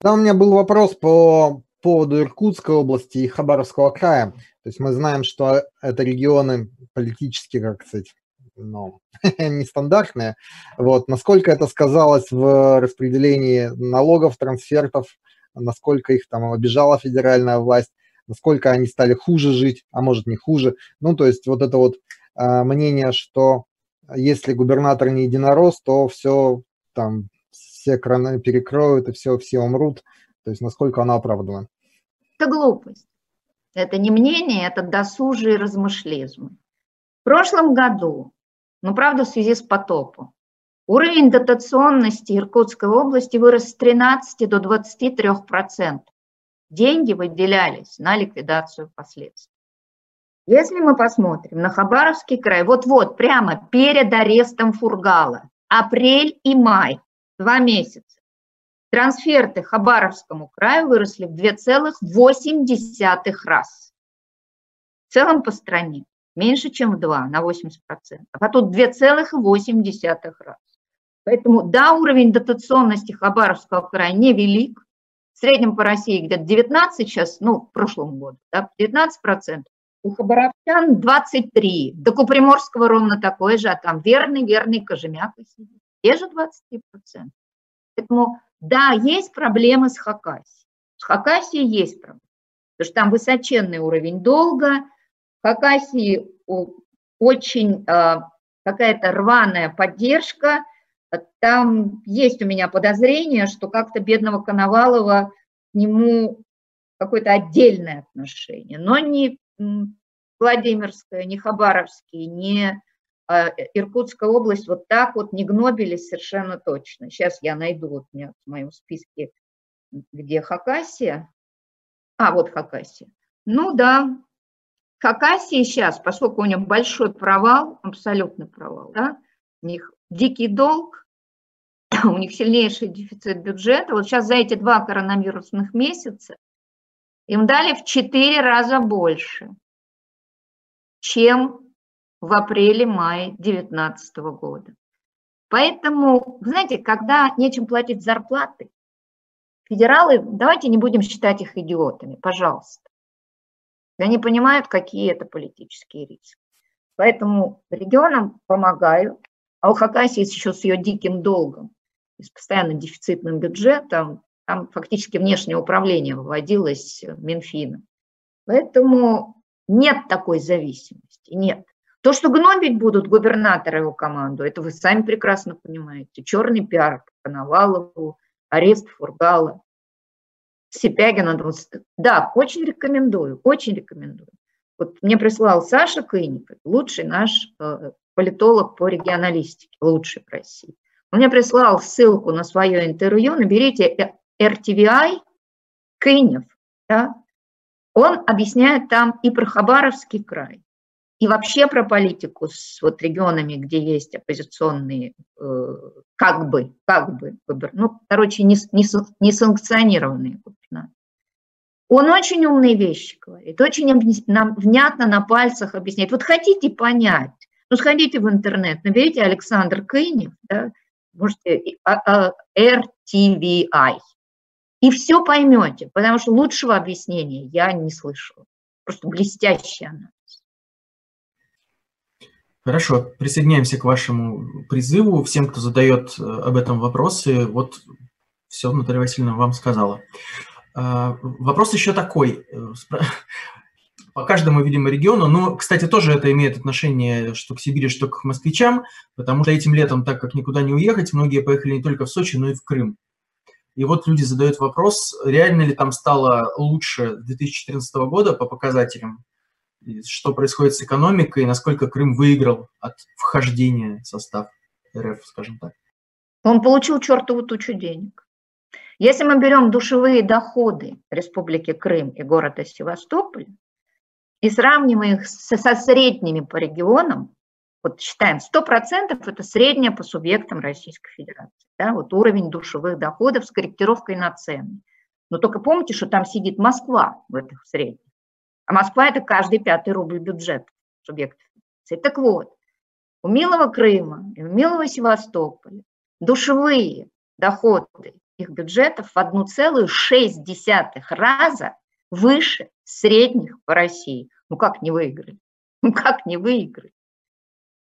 Да, у меня был вопрос по поводу Иркутской области и Хабаровского края. То есть мы знаем, что это регионы политически, как сказать, ну, нестандартные. Вот. Насколько это сказалось в распределении налогов, трансфертов, насколько их там обижала федеральная власть, насколько они стали хуже жить, а может не хуже. Ну, то есть вот это вот э, мнение, что если губернатор не единорос, то все там, все краны перекроют и все, все умрут. То есть насколько оно оправдано. Это глупость. Это не мнение, это досужие размышлизмы. В прошлом году, ну, правда, в связи с потопом, уровень дотационности Иркутской области вырос с 13 до 23 процентов деньги выделялись на ликвидацию последствий. Если мы посмотрим на Хабаровский край, вот-вот, прямо перед арестом Фургала, апрель и май, два месяца, трансферты Хабаровскому краю выросли в 2,8 раз. В целом по стране меньше, чем в 2, на 80%. А тут 2,8 раз. Поэтому, да, уровень дотационности Хабаровского края невелик, в среднем по России где-то 19 сейчас, ну, в прошлом году, да, 19 процентов. У хабаровчан 23, до Куприморского ровно такой же, а там верный, верный Кожемяк сидит. Те же 23 процента. Поэтому, да, есть проблемы с Хакасией. С Хакасией есть проблемы, потому что там высоченный уровень долга, в Хакасии очень э, какая-то рваная поддержка, там есть у меня подозрение, что как-то бедного Коновалова к нему какое-то отдельное отношение, но не Владимирское, не Хабаровский, не а Иркутская область вот так вот не гнобились совершенно точно. Сейчас я найду, вот меня в моем списке, где Хакасия. А, вот Хакасия. Ну да, Хакасии сейчас, поскольку у них большой провал, абсолютный провал, да, у них дикий долг, у них сильнейший дефицит бюджета. Вот сейчас за эти два коронавирусных месяца им дали в четыре раза больше, чем в апреле-мае 2019 года. Поэтому, знаете, когда нечем платить зарплаты, федералы, давайте не будем считать их идиотами, пожалуйста. Они понимают, какие это политические риски. Поэтому регионам помогаю. А у Хакасии еще с ее диким долгом с постоянно дефицитным бюджетом, там фактически внешнее управление выводилось Минфином. Поэтому нет такой зависимости, нет. То, что гнобить будут губернаторы его команду, это вы сами прекрасно понимаете. Черный пиар по Коновалову, арест Фургала, Сипягина. Да, очень рекомендую, очень рекомендую. Вот мне прислал Саша Кыников, лучший наш э, политолог по регионалистике, лучший в России. Он мне прислал ссылку на свое интервью, наберите RTVI Кынев, да? он объясняет там и про Хабаровский край, и вообще про политику с вот регионами, где есть оппозиционные, э, как бы, как бы, ну, короче, не, не, не санкционированные. Он очень умные вещи говорит, очень нам внятно на пальцах объясняет. Вот хотите понять, ну, сходите в интернет, наберите Александр Кынев, да, можете RTVI, а, а, и все поймете, потому что лучшего объяснения я не слышала. Просто блестящий анализ. Хорошо, присоединяемся к вашему призыву. Всем, кто задает э, об этом вопросы, вот все Наталья Васильевна вам сказала. А, вопрос еще такой. Э, по каждому, видимо, региону. Но, кстати, тоже это имеет отношение что к Сибири, что к москвичам, потому что этим летом, так как никуда не уехать, многие поехали не только в Сочи, но и в Крым. И вот люди задают вопрос, реально ли там стало лучше 2014 года по показателям, что происходит с экономикой, насколько Крым выиграл от вхождения в состав РФ, скажем так. Он получил чертову тучу денег. Если мы берем душевые доходы Республики Крым и города Севастополь, и сравниваем их со, средними по регионам, вот считаем 100% это среднее по субъектам Российской Федерации, да, вот уровень душевых доходов с корректировкой на цены. Но только помните, что там сидит Москва в этих средних. А Москва – это каждый пятый рубль бюджета субъектов. Так вот, у Милого Крыма и у Милого Севастополя душевые доходы их бюджетов в 1,6 раза выше средних по России. Ну как не выиграли? Ну как не выиграли?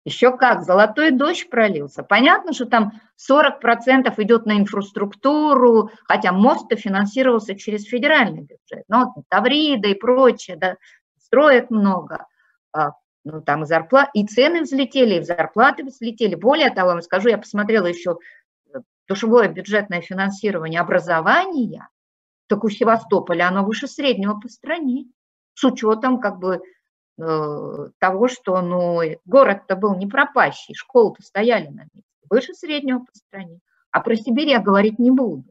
Еще как, золотой дождь пролился. Понятно, что там 40% идет на инфраструктуру, хотя мост-то финансировался через федеральный бюджет. Но Таврида и прочее, да, строят много. А, ну, там и зарплаты, и цены взлетели, и зарплаты взлетели. Более того, я вам скажу, я посмотрела еще душевое бюджетное финансирование образования, так у Севастополя оно выше среднего по стране, с учетом как бы э, того, что ну, город-то был не пропащий, школы-то стояли на месте, выше среднего по стране. А про Сибирь я говорить не буду.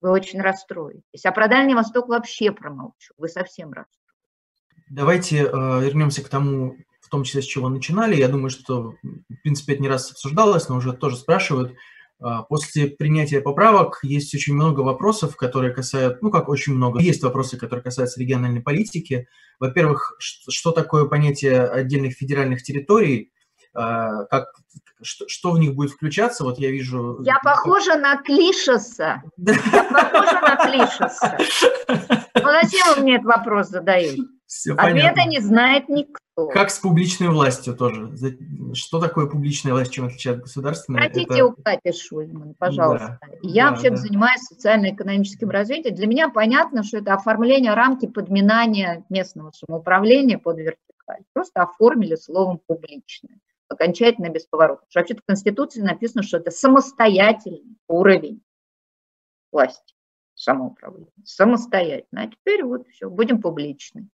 Вы очень расстроитесь. А про Дальний Восток вообще промолчу. Вы совсем расстроитесь. Давайте э, вернемся к тому, в том числе, с чего начинали. Я думаю, что, в принципе, это не раз обсуждалось, но уже тоже спрашивают – после принятия поправок есть очень много вопросов, которые касаются, ну как очень много, есть вопросы, которые касаются региональной политики. Во-первых, что такое понятие отдельных федеральных территорий, а, как, что, что в них будет включаться, вот я вижу... Я похожа на Клишеса. Я похожа на Клишеса. Ну зачем вы мне этот вопрос задаете? Все Ответа понятно. не знает никто. Как с публичной властью тоже. Что такое публичная власть, чем отличает государственная? Хотите Это... у Кати Шульман, пожалуйста. Да, Я да, вообще да. занимаюсь социально-экономическим развитием. Для меня понятно, что это оформление рамки подминания местного самоуправления под вертикаль. Просто оформили словом «публичное». Окончательно бесповоротно. Вообще-то в Конституции написано, что это самостоятельный уровень власти самоуправления. Самостоятельно. А теперь вот все, будем публичны.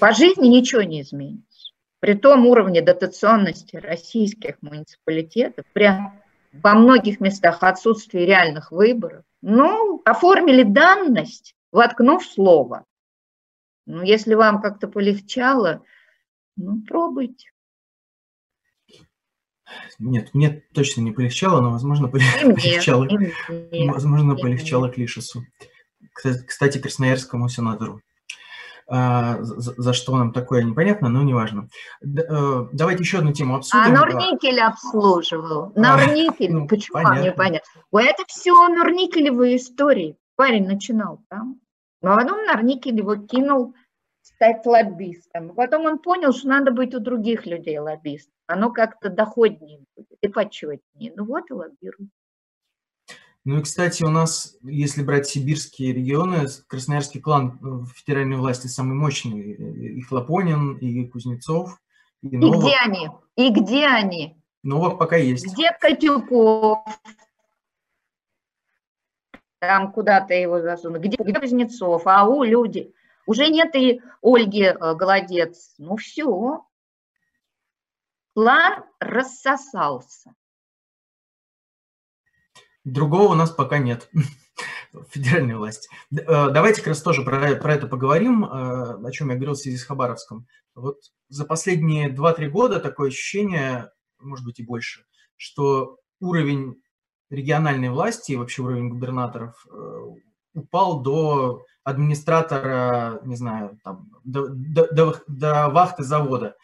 По жизни ничего не изменится. при том уровне дотационности российских муниципалитетов, прям во многих местах отсутствие реальных выборов, ну, оформили данность, воткнув слово. Ну, если вам как-то полегчало, ну, пробуйте. Нет, мне точно не полегчало, но, возможно, полегчало. Возможно, полегчало Клишесу. Кстати, Красноярскому сенатору. А, за, что нам такое непонятно, но неважно. Э, давайте еще одну тему обсудим. А Норникель обслуживал. А, Норникель, ну, почему? Понятно. Мне понятно. Это все Норникелевые истории. Парень начинал там. Но потом Норникель его кинул стать лоббистом. Потом он понял, что надо быть у других людей лоббистом. Оно как-то доходнее будет и почетнее. Ну вот и лоббирует. Ну и, кстати, у нас, если брать сибирские регионы, Красноярский клан в федеральной власти самый мощный. И Хлопонин, и Кузнецов, и Новок. И где они? И где они? Новок пока есть. Где Котюков? Там куда-то его засунут. Где, где Кузнецов? Ау, люди. Уже нет и Ольги э, Голодец. Ну все. План рассосался. Другого у нас пока нет федеральной власти. Э, давайте как раз тоже про, про это поговорим, э, о чем я говорил в связи с Хабаровском. Вот за последние 2-3 года такое ощущение, может быть и больше, что уровень региональной власти и вообще уровень губернаторов э, упал до администратора, не знаю, там, до, до, до, до вахты завода.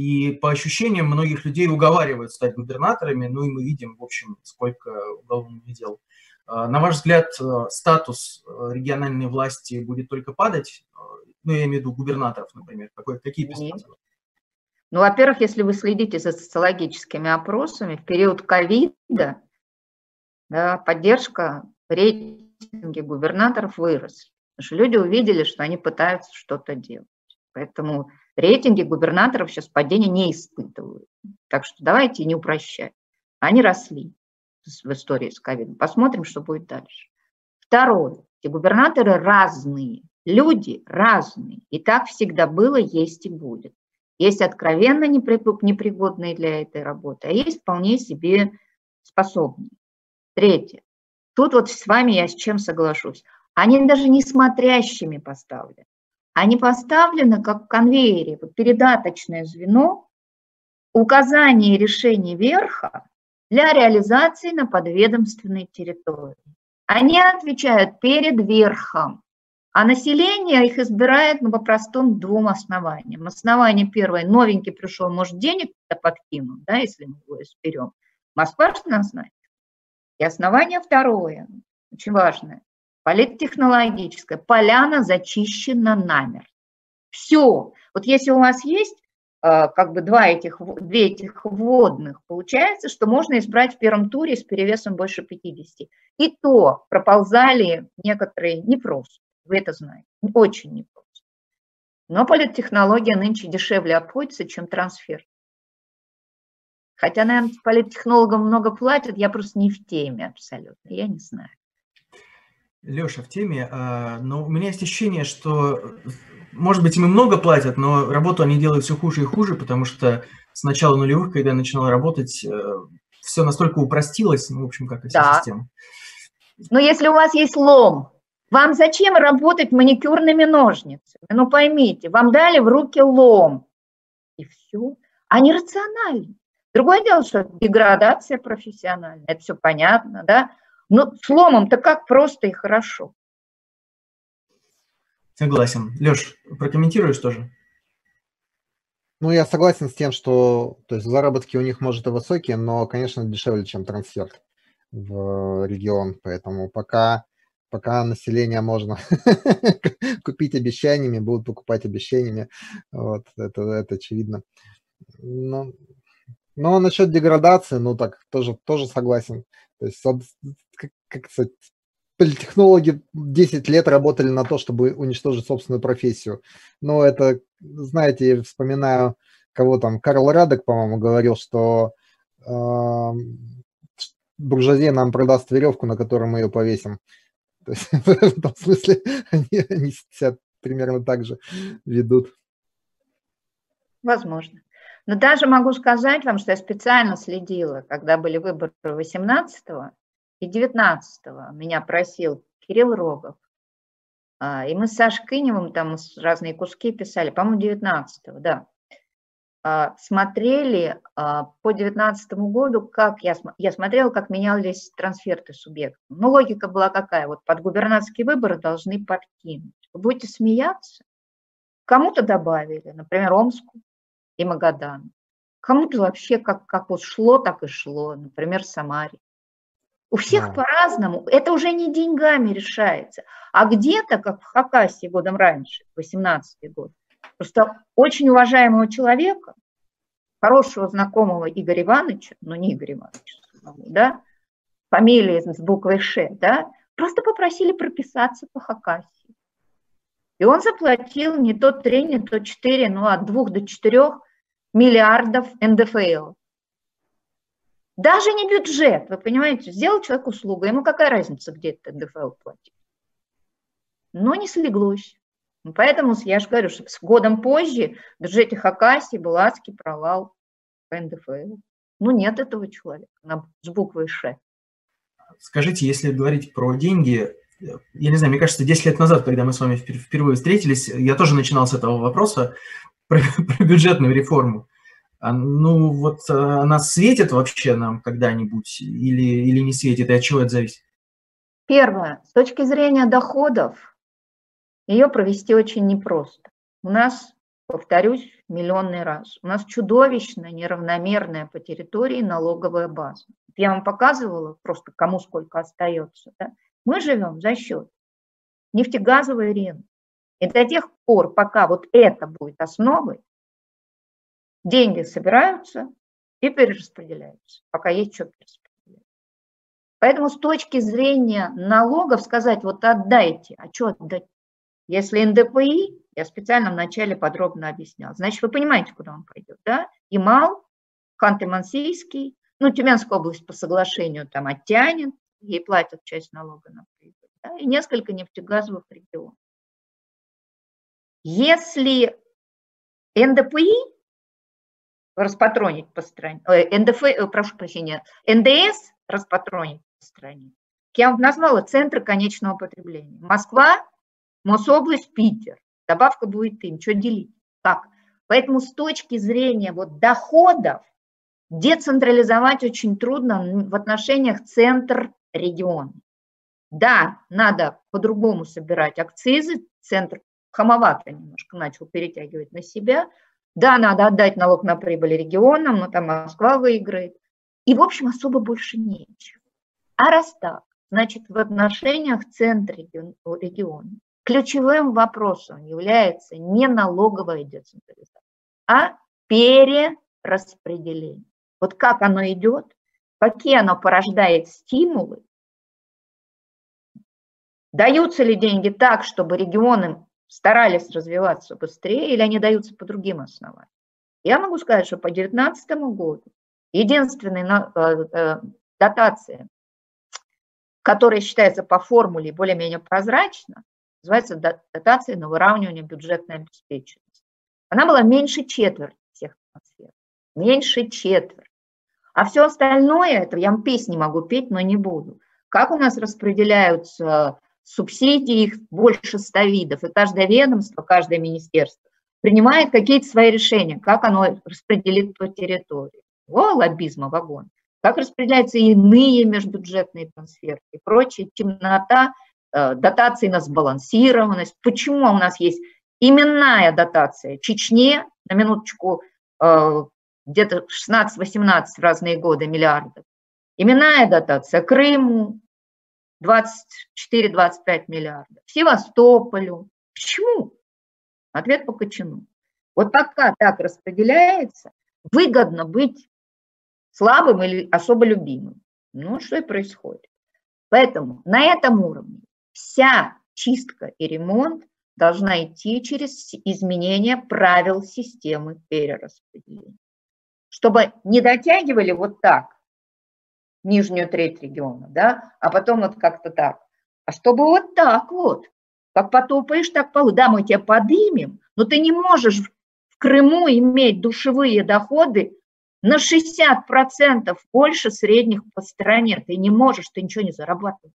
И по ощущениям многих людей уговаривают стать губернаторами, ну и мы видим, в общем, сколько уголовных дел. А, на ваш взгляд, э, статус э, региональной власти будет только падать? Э, ну, я имею в виду губернаторов, например. Какой, какие перспективы? Ну, во-первых, если вы следите за социологическими опросами, в период ковида да, поддержка рейтинге губернаторов вырос. Потому что люди увидели, что они пытаются что-то делать. Поэтому рейтинги губернаторов сейчас падения не испытывают. Так что давайте не упрощать. Они росли в истории с ковидом. Посмотрим, что будет дальше. Второе. Эти губернаторы разные. Люди разные. И так всегда было, есть и будет. Есть откровенно непригодные для этой работы, а есть вполне себе способные. Третье. Тут вот с вами я с чем соглашусь. Они даже не смотрящими поставлены. Они поставлены как в конвейере, вот передаточное звено, указание решений верха для реализации на подведомственной территории. Они отвечают перед верхом, а население их избирает ну, по простым двум основаниям. Основание первое, новенький пришел, может, денег подкинуть, да, если мы его изберем. Москва что нас знает. И основание второе, очень важное, политтехнологическая, поляна зачищена намертво. Все. Вот если у вас есть э, как бы два этих, две этих вводных, получается, что можно избрать в первом туре с перевесом больше 50. И то проползали некоторые непросто, вы это знаете, очень непросто. Но политтехнология нынче дешевле обходится, чем трансфер. Хотя, наверное, политтехнологам много платят, я просто не в теме абсолютно, я не знаю. Леша в теме, а, но у меня есть ощущение, что, может быть, им и много платят, но работу они делают все хуже и хуже, потому что с начала нулевых, когда я начинал работать, э, все настолько упростилось, ну, в общем, как и вся да. система. Но если у вас есть лом, вам зачем работать маникюрными ножницами? Ну, поймите, вам дали в руки лом, и все. Они рациональны. Другое дело, что деградация профессиональная, это все понятно, да, ну, сломом-то как просто и хорошо. Согласен. Леш, прокомментируешь тоже? Ну, я согласен с тем, что то есть заработки у них, может, и высокие, но, конечно, дешевле, чем трансфер в регион. Поэтому пока, пока население можно купить обещаниями, будут покупать обещаниями. Вот, это, это очевидно. Но, но насчет деградации, ну так, тоже, тоже согласен. То есть, как, как сказать, политтехнологи 10 лет работали на то, чтобы уничтожить собственную профессию. Но это, знаете, я вспоминаю, кого там, Карл Радек, по-моему, говорил, что э, буржуазия нам продаст веревку, на которой мы ее повесим. То есть, в этом смысле они, они себя примерно так же ведут. Возможно. Но даже могу сказать вам, что я специально следила, когда были выборы 18 и 19 меня просил Кирилл Рогов. А, и мы с Сашей Кыневым там разные куски писали, по-моему, 19 да. А, смотрели а, по 19 году, как я, я смотрела, как менялись трансферты субъектов. Ну, логика была какая? Вот под губернаторские выборы должны подкинуть. Вы будете смеяться? Кому-то добавили, например, Омску и Магадан. Кому-то вообще как, как вот шло, так и шло, например, Самаре. У всех да. по-разному. Это уже не деньгами решается. А где-то, как в Хакасии годом раньше, 18 год, просто очень уважаемого человека, хорошего знакомого Игоря Ивановича, ну не Игоря Ивановича, да, фамилия с буквой Ш, да, просто попросили прописаться по Хакасии. И он заплатил не то 3, не то 4, ну от 2 до 4 миллиардов НДФЛ. Даже не бюджет, вы понимаете, сделал человек услугу, ему какая разница, где этот НДФЛ платить. Но не слеглось. Поэтому я же говорю, что с годом позже в бюджете Хакасии был адский провал по НДФЛ. Ну, нет этого человека с буквой Ш. Скажите, если говорить про деньги, я не знаю, мне кажется, 10 лет назад, когда мы с вами впервые встретились, я тоже начинал с этого вопроса про, про бюджетную реформу. А, ну, вот э, она светит вообще нам когда-нибудь или, или не светит, и от чего это зависит? Первое. С точки зрения доходов, ее провести очень непросто. У нас, повторюсь, миллионный раз, у нас чудовищно неравномерная по территории налоговая база. Я вам показывала просто, кому сколько остается. Да? Мы живем за счет нефтегазовой ренты. И до тех пор, пока вот это будет основой, деньги собираются и перераспределяются, пока есть что перераспределять. Поэтому с точки зрения налогов сказать, вот отдайте, а что отдать? Если НДПИ, я специально вначале подробно объяснял, значит, вы понимаете, куда он пойдет, да? Ямал, Ханты-Мансийский, ну, Тюменская область по соглашению там оттянет, ей платят часть налога на прибыль, да, и несколько нефтегазовых регионов. Если НДПИ распатронить по стране, э, НДФ, э, прошу прощения, НДС распатронить по стране, я вам назвала центры конечного потребления. Москва, Мособласть, Питер. Добавка будет им. Что делить? Как? Поэтому с точки зрения вот доходов децентрализовать очень трудно в отношениях центр-регион. Да, надо по-другому собирать акцизы, центр хамовато немножко начал перетягивать на себя. Да, надо отдать налог на прибыль регионам, но там Москва выиграет. И, в общем, особо больше нечего. А раз так, значит, в отношениях центр-региона ключевым вопросом является не налоговая децентрализация, а перераспределение. Вот как оно идет, какие оно порождает стимулы, даются ли деньги так, чтобы регионы старались развиваться быстрее, или они даются по другим основаниям. Я могу сказать, что по 2019 году единственная э, э, дотация, которая считается по формуле более-менее прозрачно, называется дотация на выравнивание бюджетной обеспеченности. Она была меньше четверти всех трансферов. Меньше четверти. А все остальное, это я песни могу петь, но не буду. Как у нас распределяются субсидий их больше ста видов, и каждое ведомство, каждое министерство принимает какие-то свои решения, как оно распределит по территории. О, лоббизма вагон. Как распределяются иные межбюджетные трансферы и прочее, темнота, э, дотации на сбалансированность. Почему у нас есть именная дотация Чечне, на минуточку, э, где-то 16-18 разные годы миллиардов, именная дотация Крыму, 24-25 миллиардов. Севастополю. Почему? Ответ по Кочану. Вот пока так распределяется, выгодно быть слабым или особо любимым. Ну, что и происходит. Поэтому на этом уровне вся чистка и ремонт должна идти через изменение правил системы перераспределения. Чтобы не дотягивали вот так, нижнюю треть региона, да, а потом вот как-то так. А чтобы вот так вот, как потопаешь, так полу. Да, мы тебя подымем, но ты не можешь в Крыму иметь душевые доходы на 60% больше средних по стране. Ты не можешь, ты ничего не зарабатываешь.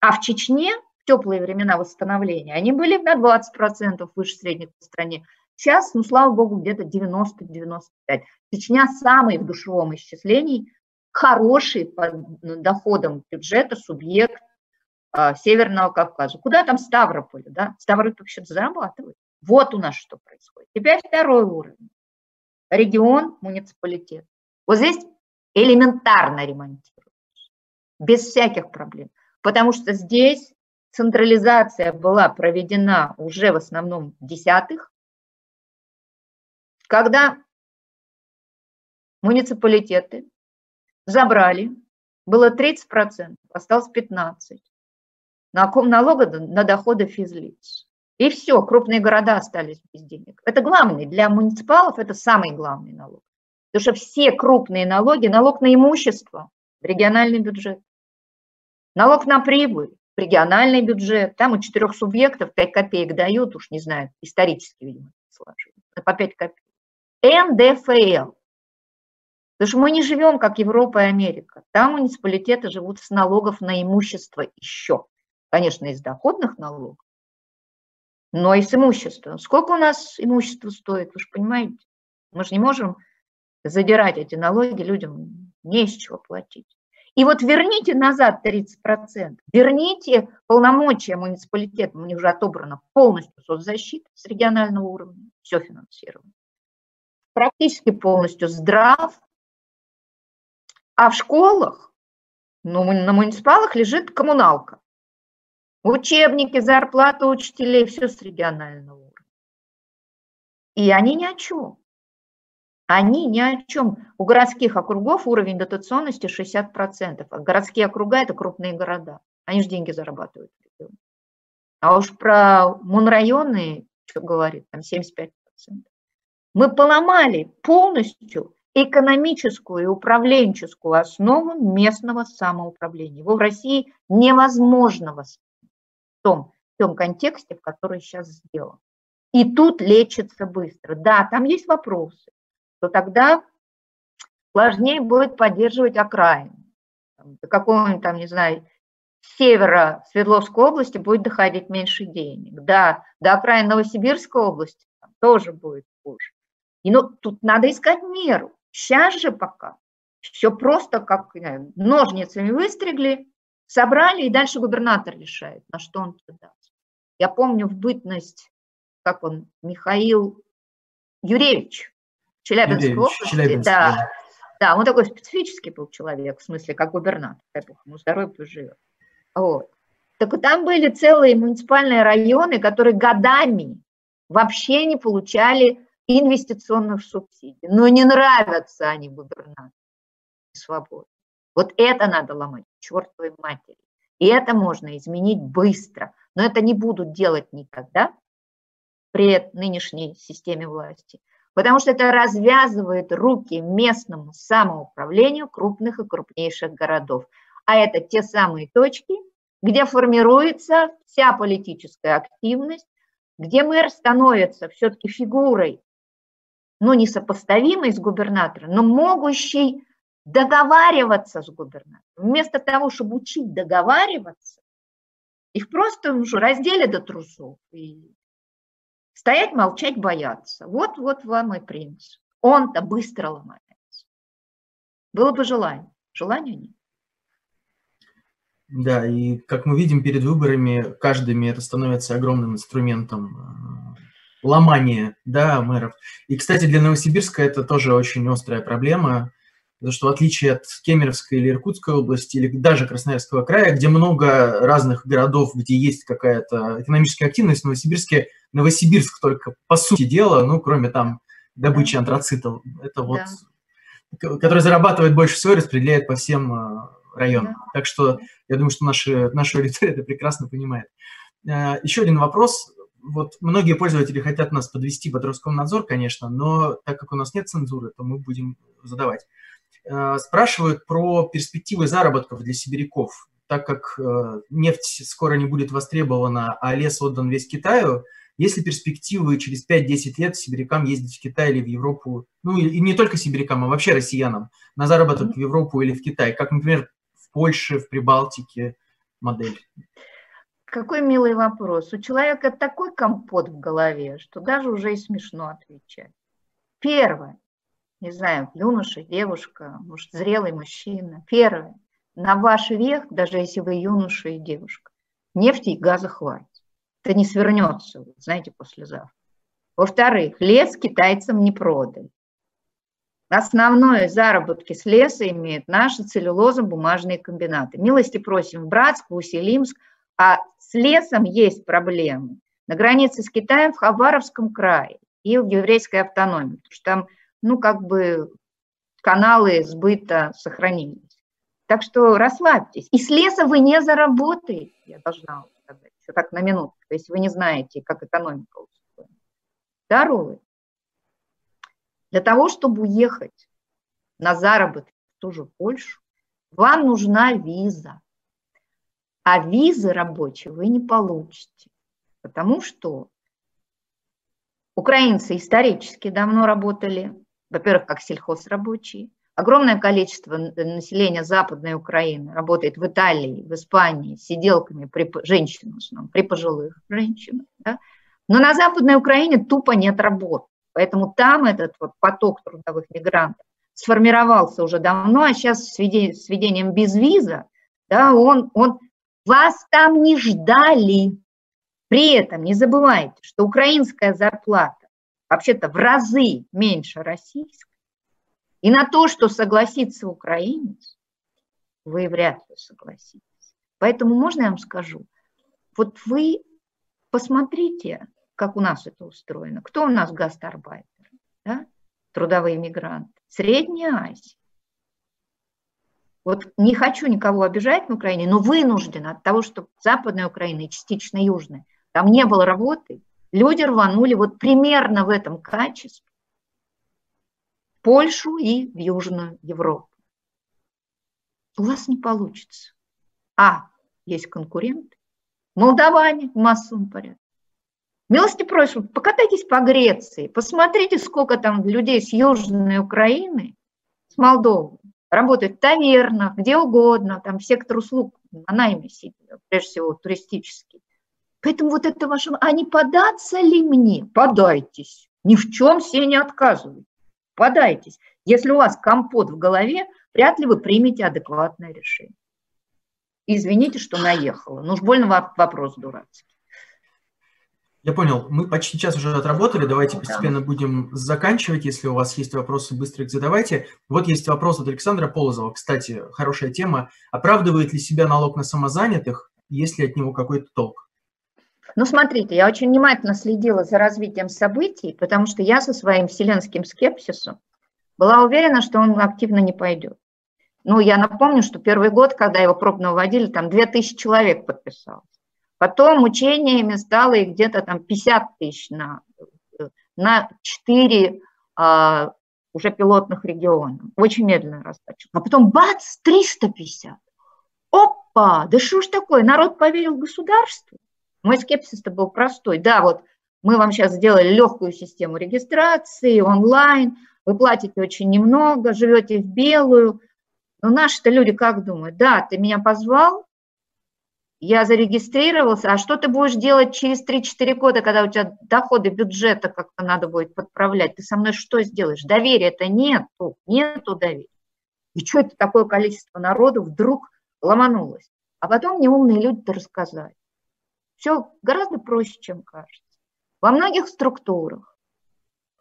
А в Чечне в теплые времена восстановления они были на 20% выше средних по стране. Сейчас, ну, слава богу, где-то 90-95. Чечня самый в душевом исчислении хороший по доходам бюджета субъект а, Северного Кавказа. Куда там Ставрополь, да? Ставрополь вообще зарабатывает. Вот у нас что происходит. Теперь второй уровень. Регион, муниципалитет. Вот здесь элементарно ремонтируют, без всяких проблем. Потому что здесь централизация была проведена уже в основном в десятых, когда муниципалитеты забрали, было 30%, осталось 15%. Налога на доходы физлиц. И все, крупные города остались без денег. Это главный, для муниципалов это самый главный налог. Потому что все крупные налоги, налог на имущество, региональный бюджет, налог на прибыль, региональный бюджет, там у четырех субъектов 5 копеек дают, уж не знаю, исторически, видимо, сложилось, по 5 копеек. НДФЛ. Потому что мы не живем, как Европа и Америка. Там муниципалитеты живут с налогов на имущество еще. Конечно, из доходных налогов, но и с имуществом. Сколько у нас имущество стоит, вы же понимаете? Мы же не можем задирать эти налоги людям, не из чего платить. И вот верните назад 30%, верните полномочия муниципалитетам, у них уже отобрано полностью соцзащита с регионального уровня, все финансировано. Практически полностью здрав. А в школах, ну, на муниципалах лежит коммуналка. Учебники, зарплата учителей, все с регионального уровня. И они ни о чем. Они ни о чем. У городских округов уровень дотационности 60%, а городские округа – это крупные города. Они же деньги зарабатывают. А уж про мунрайоны, что говорит, там 75%. Мы поломали полностью экономическую и управленческую основу местного самоуправления. Его в России невозможно в том, в том контексте, в который сейчас сделан. И тут лечится быстро. Да, там есть вопросы, то тогда сложнее будет поддерживать окраины. До какого-нибудь там, не знаю, севера Свердловской области будет доходить меньше денег. Да, до окраин Новосибирской области тоже будет хуже. И ну, тут надо искать меру. Сейчас же пока все просто как ножницами выстригли, Собрали, и дальше губернатор решает, на что он даст. Я помню в бытность, как он, Михаил Юревич, Челябинской Юревич, области. Челябинск, да, да. да, он такой специфический был человек, в смысле, как губернатор, дай бог ему здоровье пусть живет. Вот. Так там были целые муниципальные районы, которые годами вообще не получали инвестиционных субсидий. Но не нравятся они губернатору свободы. Вот это надо ломать, чертовой матери. И это можно изменить быстро. Но это не будут делать никогда при нынешней системе власти. Потому что это развязывает руки местному самоуправлению крупных и крупнейших городов. А это те самые точки, где формируется вся политическая активность, где мэр становится все-таки фигурой, ну, несопоставимой с губернатором, но могущей договариваться с губернатором. Вместо того, чтобы учить договариваться, их просто уже раздели до трусов и стоять, молчать, бояться. Вот, вот вам и принцип. Он-то быстро ломается. Было бы желание. Желания нет. Да, и как мы видим перед выборами, каждыми это становится огромным инструментом э, ломания да, мэров. И, кстати, для Новосибирска это тоже очень острая проблема. Потому что в отличие от Кемеровской или Иркутской области, или даже Красноярского края, где много разных городов, где есть какая-то экономическая активность, в Новосибирске Новосибирск только по сути дела, ну, кроме там добычи антрацитов, это вот, да. который зарабатывает больше всего и распределяет по всем а, районам. Да. Так что я думаю, что наши, наша аудитория это прекрасно понимает. А, еще один вопрос. Вот многие пользователи хотят нас подвести под Роскомнадзор, конечно, но так как у нас нет цензуры, то мы будем задавать. Э, спрашивают про перспективы заработков для сибиряков, так как э, нефть скоро не будет востребована, а лес отдан весь Китаю, есть ли перспективы через 5-10 лет сибирякам ездить в Китай или в Европу, ну и, и не только сибирякам, а вообще россиянам, на заработок в Европу или в Китай, как, например, в Польше, в Прибалтике модель? Какой милый вопрос. У человека такой компот в голове, что даже уже и смешно отвечать. Первое, не знаю, юноша, девушка, может, зрелый мужчина. Первое, на ваш век, даже если вы юноша и девушка, нефти и газа хватит. Это не свернется, знаете, послезавтра. Во-вторых, лес китайцам не продали. Основное заработки с леса имеют наши целлюлозно-бумажные комбинаты. Милости просим в Братск, в Усть-Илимск, а с лесом есть проблемы. На границе с Китаем в Хабаровском крае и в еврейской автономии, потому что там, ну, как бы каналы сбыта сохранились. Так что расслабьтесь. И с леса вы не заработаете, я должна сказать, все так на минуту, если вы не знаете, как экономика устроена. Второе. Для того, чтобы уехать на заработки в ту же Польшу, вам нужна виза а визы рабочие вы не получите, потому что украинцы исторически давно работали, во-первых, как сельхозрабочие, огромное количество населения Западной Украины работает в Италии, в Испании сиделками, при, женщин в основном, при пожилых женщинах. Да? Но на Западной Украине тупо нет работы. Поэтому там этот вот поток трудовых мигрантов сформировался уже давно, а сейчас с введением безвиза да, он, он вас там не ждали. При этом не забывайте, что украинская зарплата вообще-то в разы меньше российской. И на то, что согласится украинец, вы вряд ли согласитесь. Поэтому можно я вам скажу, вот вы посмотрите, как у нас это устроено. Кто у нас гастарбайтеры? Да? Трудовые мигранты. Средняя Азия. Вот не хочу никого обижать в Украине, но вынуждена от того, что Западная Украина и частично Южная, там не было работы, люди рванули вот примерно в этом качестве в Польшу и в Южную Европу. У вас не получится. А, есть конкуренты, молдаване в массовом порядке. Милости просим, покатайтесь по Греции, посмотрите, сколько там людей с Южной Украины, с Молдовы работать в тавернах, где угодно, там сектор услуг на найме сидит, прежде всего туристический. Поэтому вот это ваше, а не податься ли мне? Подайтесь. Ни в чем себе не отказывайте. Подайтесь. Если у вас компот в голове, вряд ли вы примете адекватное решение. Извините, что наехала. Ну уж больно вопрос дурацкий. Я понял. Мы почти час уже отработали. Давайте постепенно будем заканчивать. Если у вас есть вопросы, быстро их задавайте. Вот есть вопрос от Александра Полозова. Кстати, хорошая тема. Оправдывает ли себя налог на самозанятых, есть ли от него какой-то толк? Ну, смотрите, я очень внимательно следила за развитием событий, потому что я со своим вселенским скепсисом была уверена, что он активно не пойдет. Ну, я напомню, что первый год, когда его пробно вводили, там 2000 человек подписалось. Потом учениями стало их где-то там 50 тысяч на, на 4 а, уже пилотных региона. Очень медленно растет. А потом бац, 350. Опа, да что ж такое, народ поверил государству? Мой скепсис-то был простой. Да, вот мы вам сейчас сделали легкую систему регистрации онлайн, вы платите очень немного, живете в белую. Но наши-то люди как думают? Да, ты меня позвал, я зарегистрировался, а что ты будешь делать через 3-4 года, когда у тебя доходы бюджета как-то надо будет подправлять? Ты со мной что сделаешь? Доверия-то нету, нету доверия. И что это такое количество народу вдруг ломанулось? А потом мне умные люди-то рассказали. Все гораздо проще, чем кажется. Во многих структурах,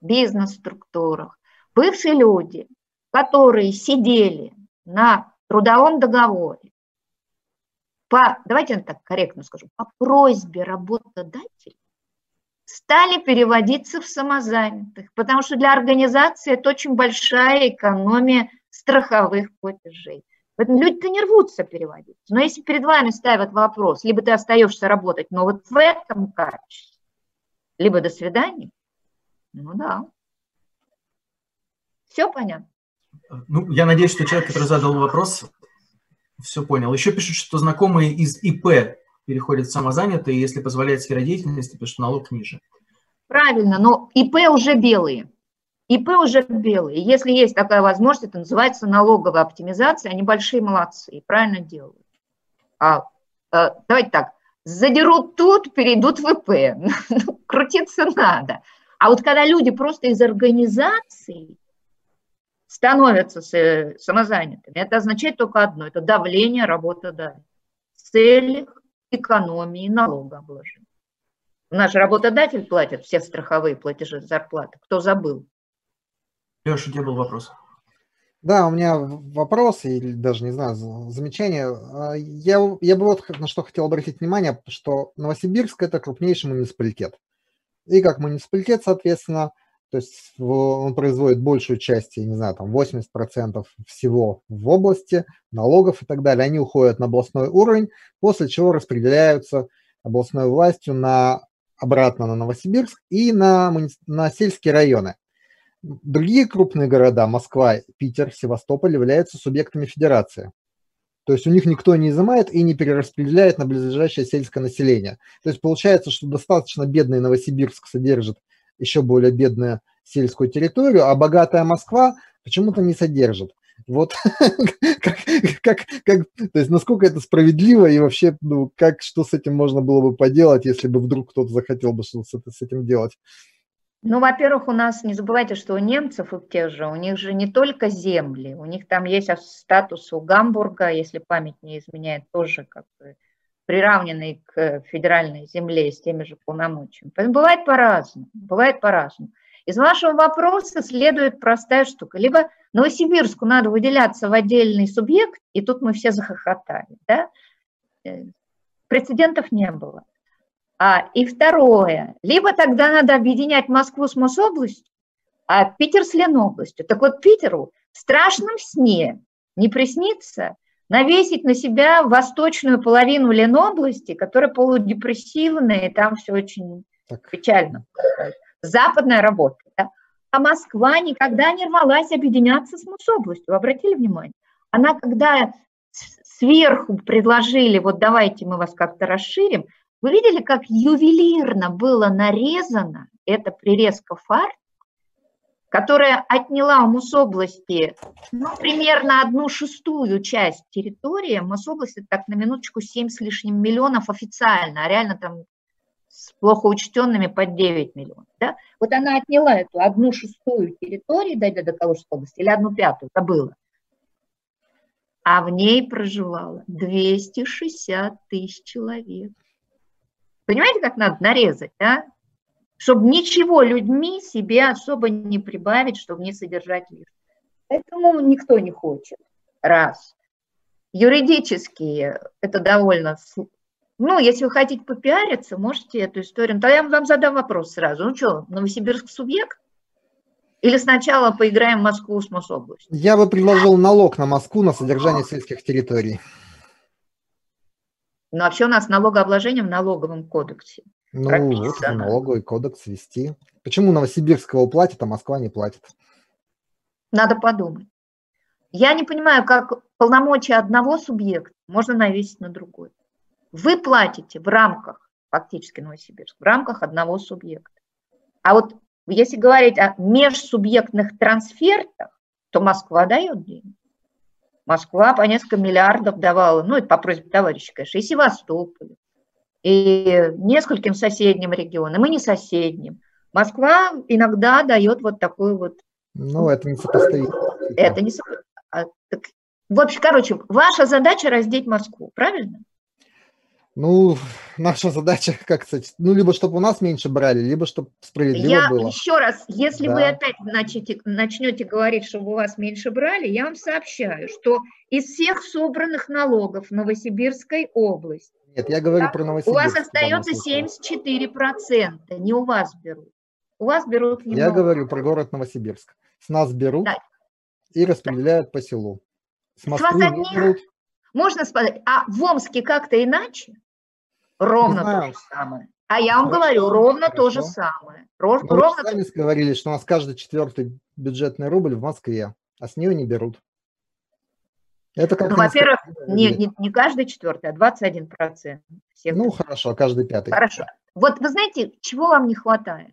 бизнес-структурах, бывшие люди, которые сидели на трудовом договоре, по, давайте я так корректно скажу, по просьбе работодателя стали переводиться в самозанятых, потому что для организации это очень большая экономия страховых платежей. Поэтому люди-то не рвутся переводиться. Но если перед вами ставят вопрос, либо ты остаешься работать, но вот в этом качестве, либо до свидания, ну да. Все понятно? Ну, я надеюсь, что человек, который задал вопрос, все понял. Еще пишут, что знакомые из ИП переходят в самозанятые, если позволяет сфера деятельности, потому что налог ниже. Правильно, но ИП уже белые. ИП уже белые. Если есть такая возможность, это называется налоговая оптимизация, они большие молодцы и правильно делают. А, а, давайте так, задерут тут, перейдут в ИП. Ну, крутиться надо. А вот когда люди просто из организации становятся самозанятыми, это означает только одно, это давление работодателя в целях экономии налогообложения. Наш работодатель платит все страховые платежи зарплаты. Кто забыл? Леша, у тебя был вопрос. Да, у меня вопрос, или даже, не знаю, замечание. А, я, я бы вот на что хотел обратить внимание, что Новосибирск – это крупнейший муниципалитет. И как муниципалитет, соответственно, то есть он производит большую часть, я не знаю, там 80% всего в области, налогов и так далее, они уходят на областной уровень, после чего распределяются областной властью на, обратно на Новосибирск и на, на сельские районы. Другие крупные города, Москва, Питер, Севастополь, являются субъектами федерации. То есть у них никто не изымает и не перераспределяет на близлежащее сельское население. То есть получается, что достаточно бедный Новосибирск содержит еще более бедную сельскую территорию, а богатая Москва почему-то не содержит. Вот как, как, как, то есть насколько это справедливо и вообще, ну, как, что с этим можно было бы поделать, если бы вдруг кто-то захотел бы что-то с этим делать? Ну, во-первых, у нас, не забывайте, что у немцев и тех же, у них же не только земли, у них там есть статус у Гамбурга, если память не изменяет, тоже как бы приравненный к федеральной земле с теми же полномочиями. Поэтому бывает по-разному, бывает по-разному. Из вашего вопроса следует простая штука. Либо Новосибирску надо выделяться в отдельный субъект, и тут мы все захохотали. Да? Э, прецедентов не было. А, и второе, либо тогда надо объединять Москву с Мособластью, а Питер с Ленобластью. Так вот Питеру в страшном сне не приснится навесить на себя восточную половину Ленобласти, которая полудепрессивная, и там все очень так. печально. Западная работа. Да? А Москва никогда не рвалась объединяться с Мособластью. Вы обратили внимание? Она, когда сверху предложили, вот давайте мы вас как-то расширим, вы видели, как ювелирно было нарезано это прирезка фар, которая отняла у Мособласти ну, примерно одну шестую часть территории. Мособласти так на минуточку 7 с лишним миллионов официально, а реально там с плохо учтенными под 9 миллионов. Да? Вот она отняла эту одну шестую территории, дойдя до Калужской области, или одну пятую, это было. А в ней проживало 260 тысяч человек. Понимаете, как надо нарезать, да? Чтобы ничего людьми себе особо не прибавить, чтобы не содержать лишнего. Поэтому никто не хочет. Раз. Юридически это довольно... Ну, если вы хотите попиариться, можете эту историю... Тогда я вам задам вопрос сразу. Ну что, Новосибирск субъект? Или сначала поиграем в Москву с Мособластью? Я бы предложил налог на Москву на содержание сельских территорий. Но вообще у нас налогообложение в налоговом кодексе. Ну, вот налоговый кодекс вести. Почему Новосибирск его платит, а Москва не платит? Надо подумать. Я не понимаю, как полномочия одного субъекта можно навесить на другой. Вы платите в рамках, фактически Новосибирск, в рамках одного субъекта. А вот если говорить о межсубъектных трансфертах, то Москва дает деньги. Москва по несколько миллиардов давала, ну, это по просьбе товарища, конечно, и Севастополь, и нескольким соседним регионам, и не соседним. Москва иногда дает вот такую вот... Ну, это не сопоставимо. Это не сопоставимо. А, в общем, короче, ваша задача раздеть Москву, правильно? Ну, наша задача как сказать, ну, либо чтобы у нас меньше брали, либо чтобы справедливо я, было. Еще раз, если да. вы опять начнете, начнете говорить, чтобы у вас меньше брали, я вам сообщаю, что из всех собранных налогов Новосибирской области, нет, я говорю да, про Новосибирск. У вас остается 74%, не у вас берут. У вас берут немного. Я говорю про город Новосибирск. С нас берут да. и распределяют да. по селу. С Москвы С вас берут. Можно сказать, а в Омске как-то иначе? Ровно то же самое. А я вам Хорошо. говорю, ровно Хорошо. то же самое. Ров, ну, ровно сами то... говорили, что у нас каждый четвертый бюджетный рубль в Москве, а с нее не берут. Это как ну, во-первых, не, не, не каждый четвертый, а 21 процент. Ну, хорошо, каждый пятый. Хорошо. Вот вы знаете, чего вам не хватает?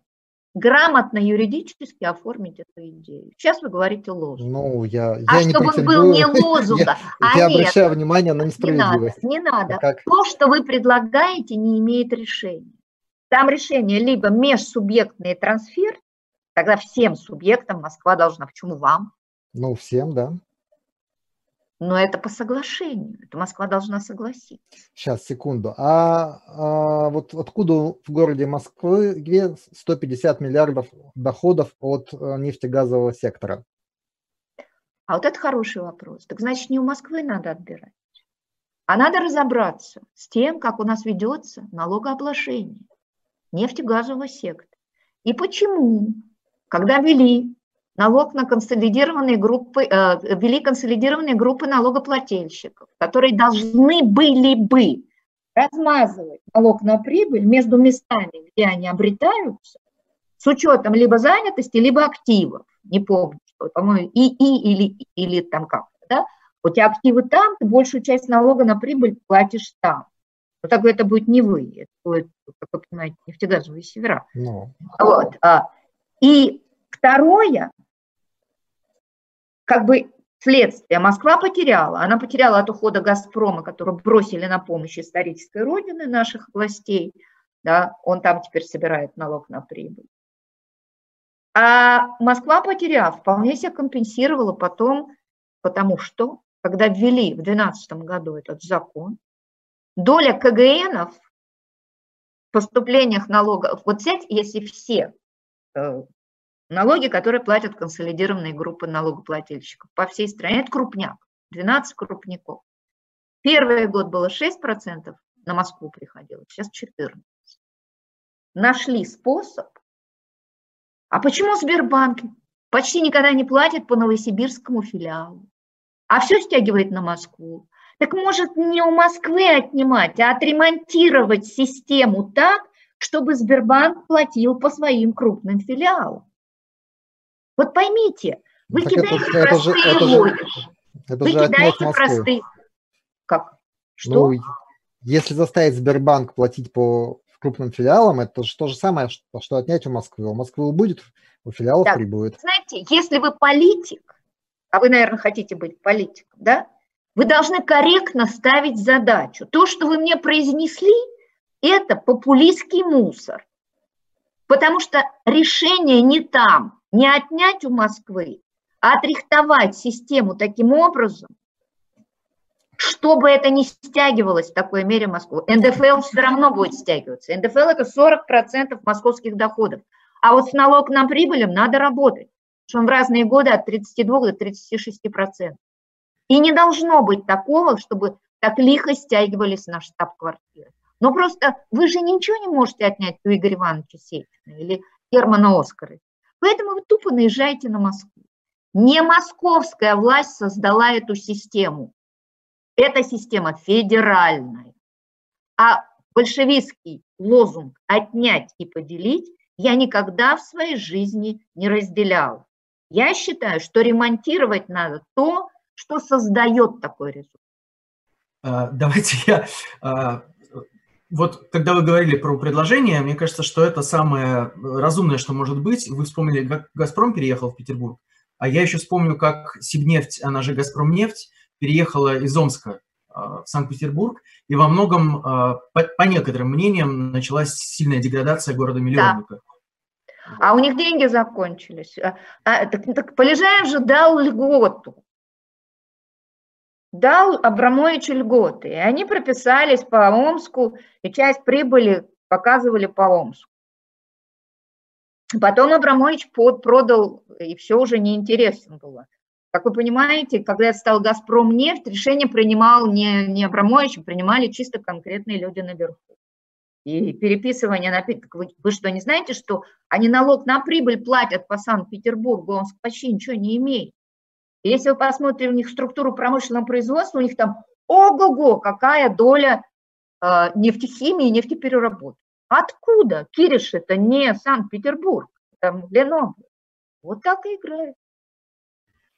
Грамотно юридически оформить эту идею. Сейчас вы говорите лозунг. Ну, я, а я чтобы он был не лозунга, а Я обращаю внимание на несправедливость. Не надо, не надо. Как? То, что вы предлагаете, не имеет решения. Там решение либо межсубъектный трансфер, тогда всем субъектам Москва должна. Почему вам? Ну, всем, да. Но это по соглашению. Это Москва должна согласиться. Сейчас, секунду. А, а вот откуда в городе Москвы 150 миллиардов доходов от э, нефтегазового сектора? А вот это хороший вопрос. Так значит, не у Москвы надо отбирать, а надо разобраться с тем, как у нас ведется налогообложение нефтегазового сектора. И почему, когда ввели налог на консолидированные группы, э, ввели консолидированные группы налогоплательщиков, которые должны были бы размазывать налог на прибыль между местами, где они обретаются, с учетом либо занятости, либо активов. Не помню, что, по-моему, и, и или, или там как да? У тебя активы там, ты большую часть налога на прибыль платишь там. Но так это будет не вы, это будет, как вы понимаете, нефтегазовые севера. No. Ну. Вот. А, и второе, как бы следствие. Москва потеряла. Она потеряла от ухода «Газпрома», который бросили на помощь исторической родины наших властей. Да, он там теперь собирает налог на прибыль. А Москва, потеряв, вполне себе компенсировала потом, потому что, когда ввели в 2012 году этот закон, доля КГНов в поступлениях налогов, вот взять, если все э, налоги, которые платят консолидированные группы налогоплательщиков по всей стране. Это крупняк, 12 крупняков. Первый год было 6%, на Москву приходило, сейчас 14%. Нашли способ. А почему Сбербанк почти никогда не платит по новосибирскому филиалу, а все стягивает на Москву? Так может не у Москвы отнимать, а отремонтировать систему так, чтобы Сбербанк платил по своим крупным филиалам. Вот поймите, вы так кидаете это, простые это же, логики. Это вы же кидаете простые... Как? Что? Ну, если заставить Сбербанк платить по крупным филиалам, это же то же самое, что, что отнять у Москвы. У Москвы будет, у филиалов так, прибудет. Знаете, если вы политик, а вы, наверное, хотите быть политиком, да, вы должны корректно ставить задачу. То, что вы мне произнесли, это популистский мусор. Потому что решение не там не отнять у Москвы, а отрихтовать систему таким образом, чтобы это не стягивалось в такой мере Москву. НДФЛ все равно будет стягиваться. НДФЛ – это 40% московских доходов. А вот с налог на прибыль надо работать, что он в разные годы от 32 до 36%. И не должно быть такого, чтобы так лихо стягивались на штаб-квартиры. Но просто вы же ничего не можете отнять у Игоря Ивановича Сечина или Германа Оскара. Поэтому вы тупо наезжаете на Москву. Не московская власть создала эту систему. Эта система федеральная. А большевистский лозунг «отнять и поделить» я никогда в своей жизни не разделял. Я считаю, что ремонтировать надо то, что создает такой результат. А, давайте я а, вот когда вы говорили про предложение, мне кажется, что это самое разумное, что может быть. Вы вспомнили, как «Газпром» переехал в Петербург, а я еще вспомню, как «Сибнефть», она же «Газпромнефть», переехала из Омска а, в Санкт-Петербург, и во многом, а, по, некоторым мнениям, началась сильная деградация города-миллионника. Да. А у них деньги закончились. А, а, так, так Полежаев же дал льготу дал Абрамовичу льготы. И они прописались по Омску, и часть прибыли показывали по Омску. Потом Абрамович продал, и все уже неинтересно было. Как вы понимаете, когда стал «Газпром» нефть, решение принимал не, не Абрамович, а принимали чисто конкретные люди наверху. И переписывание напитков. Вы, вы что, не знаете, что они налог на прибыль платят по Санкт-Петербургу, он почти ничего не имеет. Если вы посмотрите у них структуру промышленного производства, у них там ого-го, какая доля э, нефтехимии и нефтепереработки. Откуда? Кириш это не Санкт-Петербург, там Ленобласть. Вот так и играет.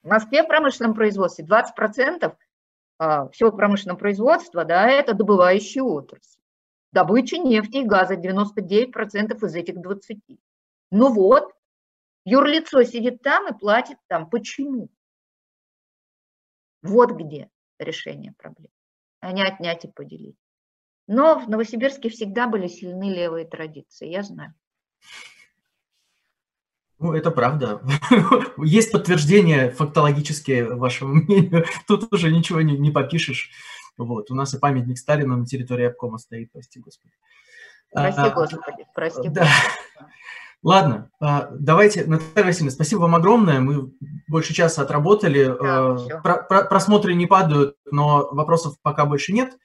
В Москве в промышленном производстве 20% а, всего промышленного производства, да, это добывающая отрасль. Добыча нефти и газа 99% из этих 20. Ну вот, юрлицо сидит там и платит там. Почему? Вот где решение проблем, а не отнять и поделить. Но в Новосибирске всегда были сильны левые традиции, я знаю. Ну, это правда. Есть подтверждение фактологические вашему мнению. Тут уже ничего не, не попишешь. Вот. У нас и памятник Сталину на территории обкома стоит, прости господи. Прости а, господи, прости. Да. Ладно, а, давайте, Наталья Васильевна, спасибо вам огромное. Мы больше часа отработали. Да, а, про, про, просмотры не падают, но вопросов пока больше нет.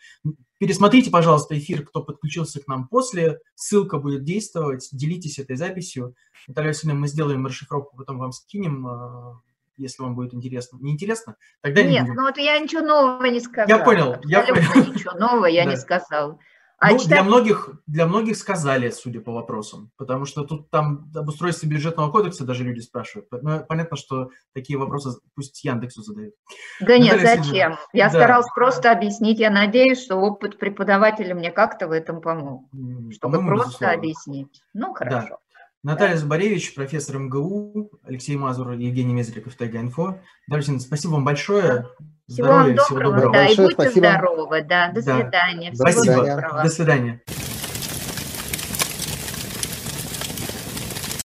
Пересмотрите, пожалуйста, эфир, кто подключился к нам после. Ссылка будет действовать. Делитесь этой записью. Наталья Васильевна, мы сделаем расшифровку, потом вам скинем, а, если вам будет интересно. Не интересно? Тогда Нет, не будем. ну вот я ничего нового не сказала. Я понял. Я понял. ничего нового я не сказала. А ну, читать... для, многих, для многих сказали, судя по вопросам, потому что тут там об устройстве бюджетного кодекса даже люди спрашивают. Ну, понятно, что такие вопросы пусть Яндексу задают. Да нет, Наталья зачем? Сильвина. Я да. старалась просто объяснить. Я надеюсь, что опыт преподавателя мне как-то в этом помог, чтобы просто безусловно. объяснить. Ну, хорошо. Да. Наталья Зубаревич, профессор МГУ, Алексей Мазур, Евгений Мезриков, Тайга Инфо. Дарья спасибо вам большое. Всего Здоровья, вам доброго, всего доброго. да, Большое и будьте спасибо. здоровы, да, до свидания. Да. Спасибо, до свидания.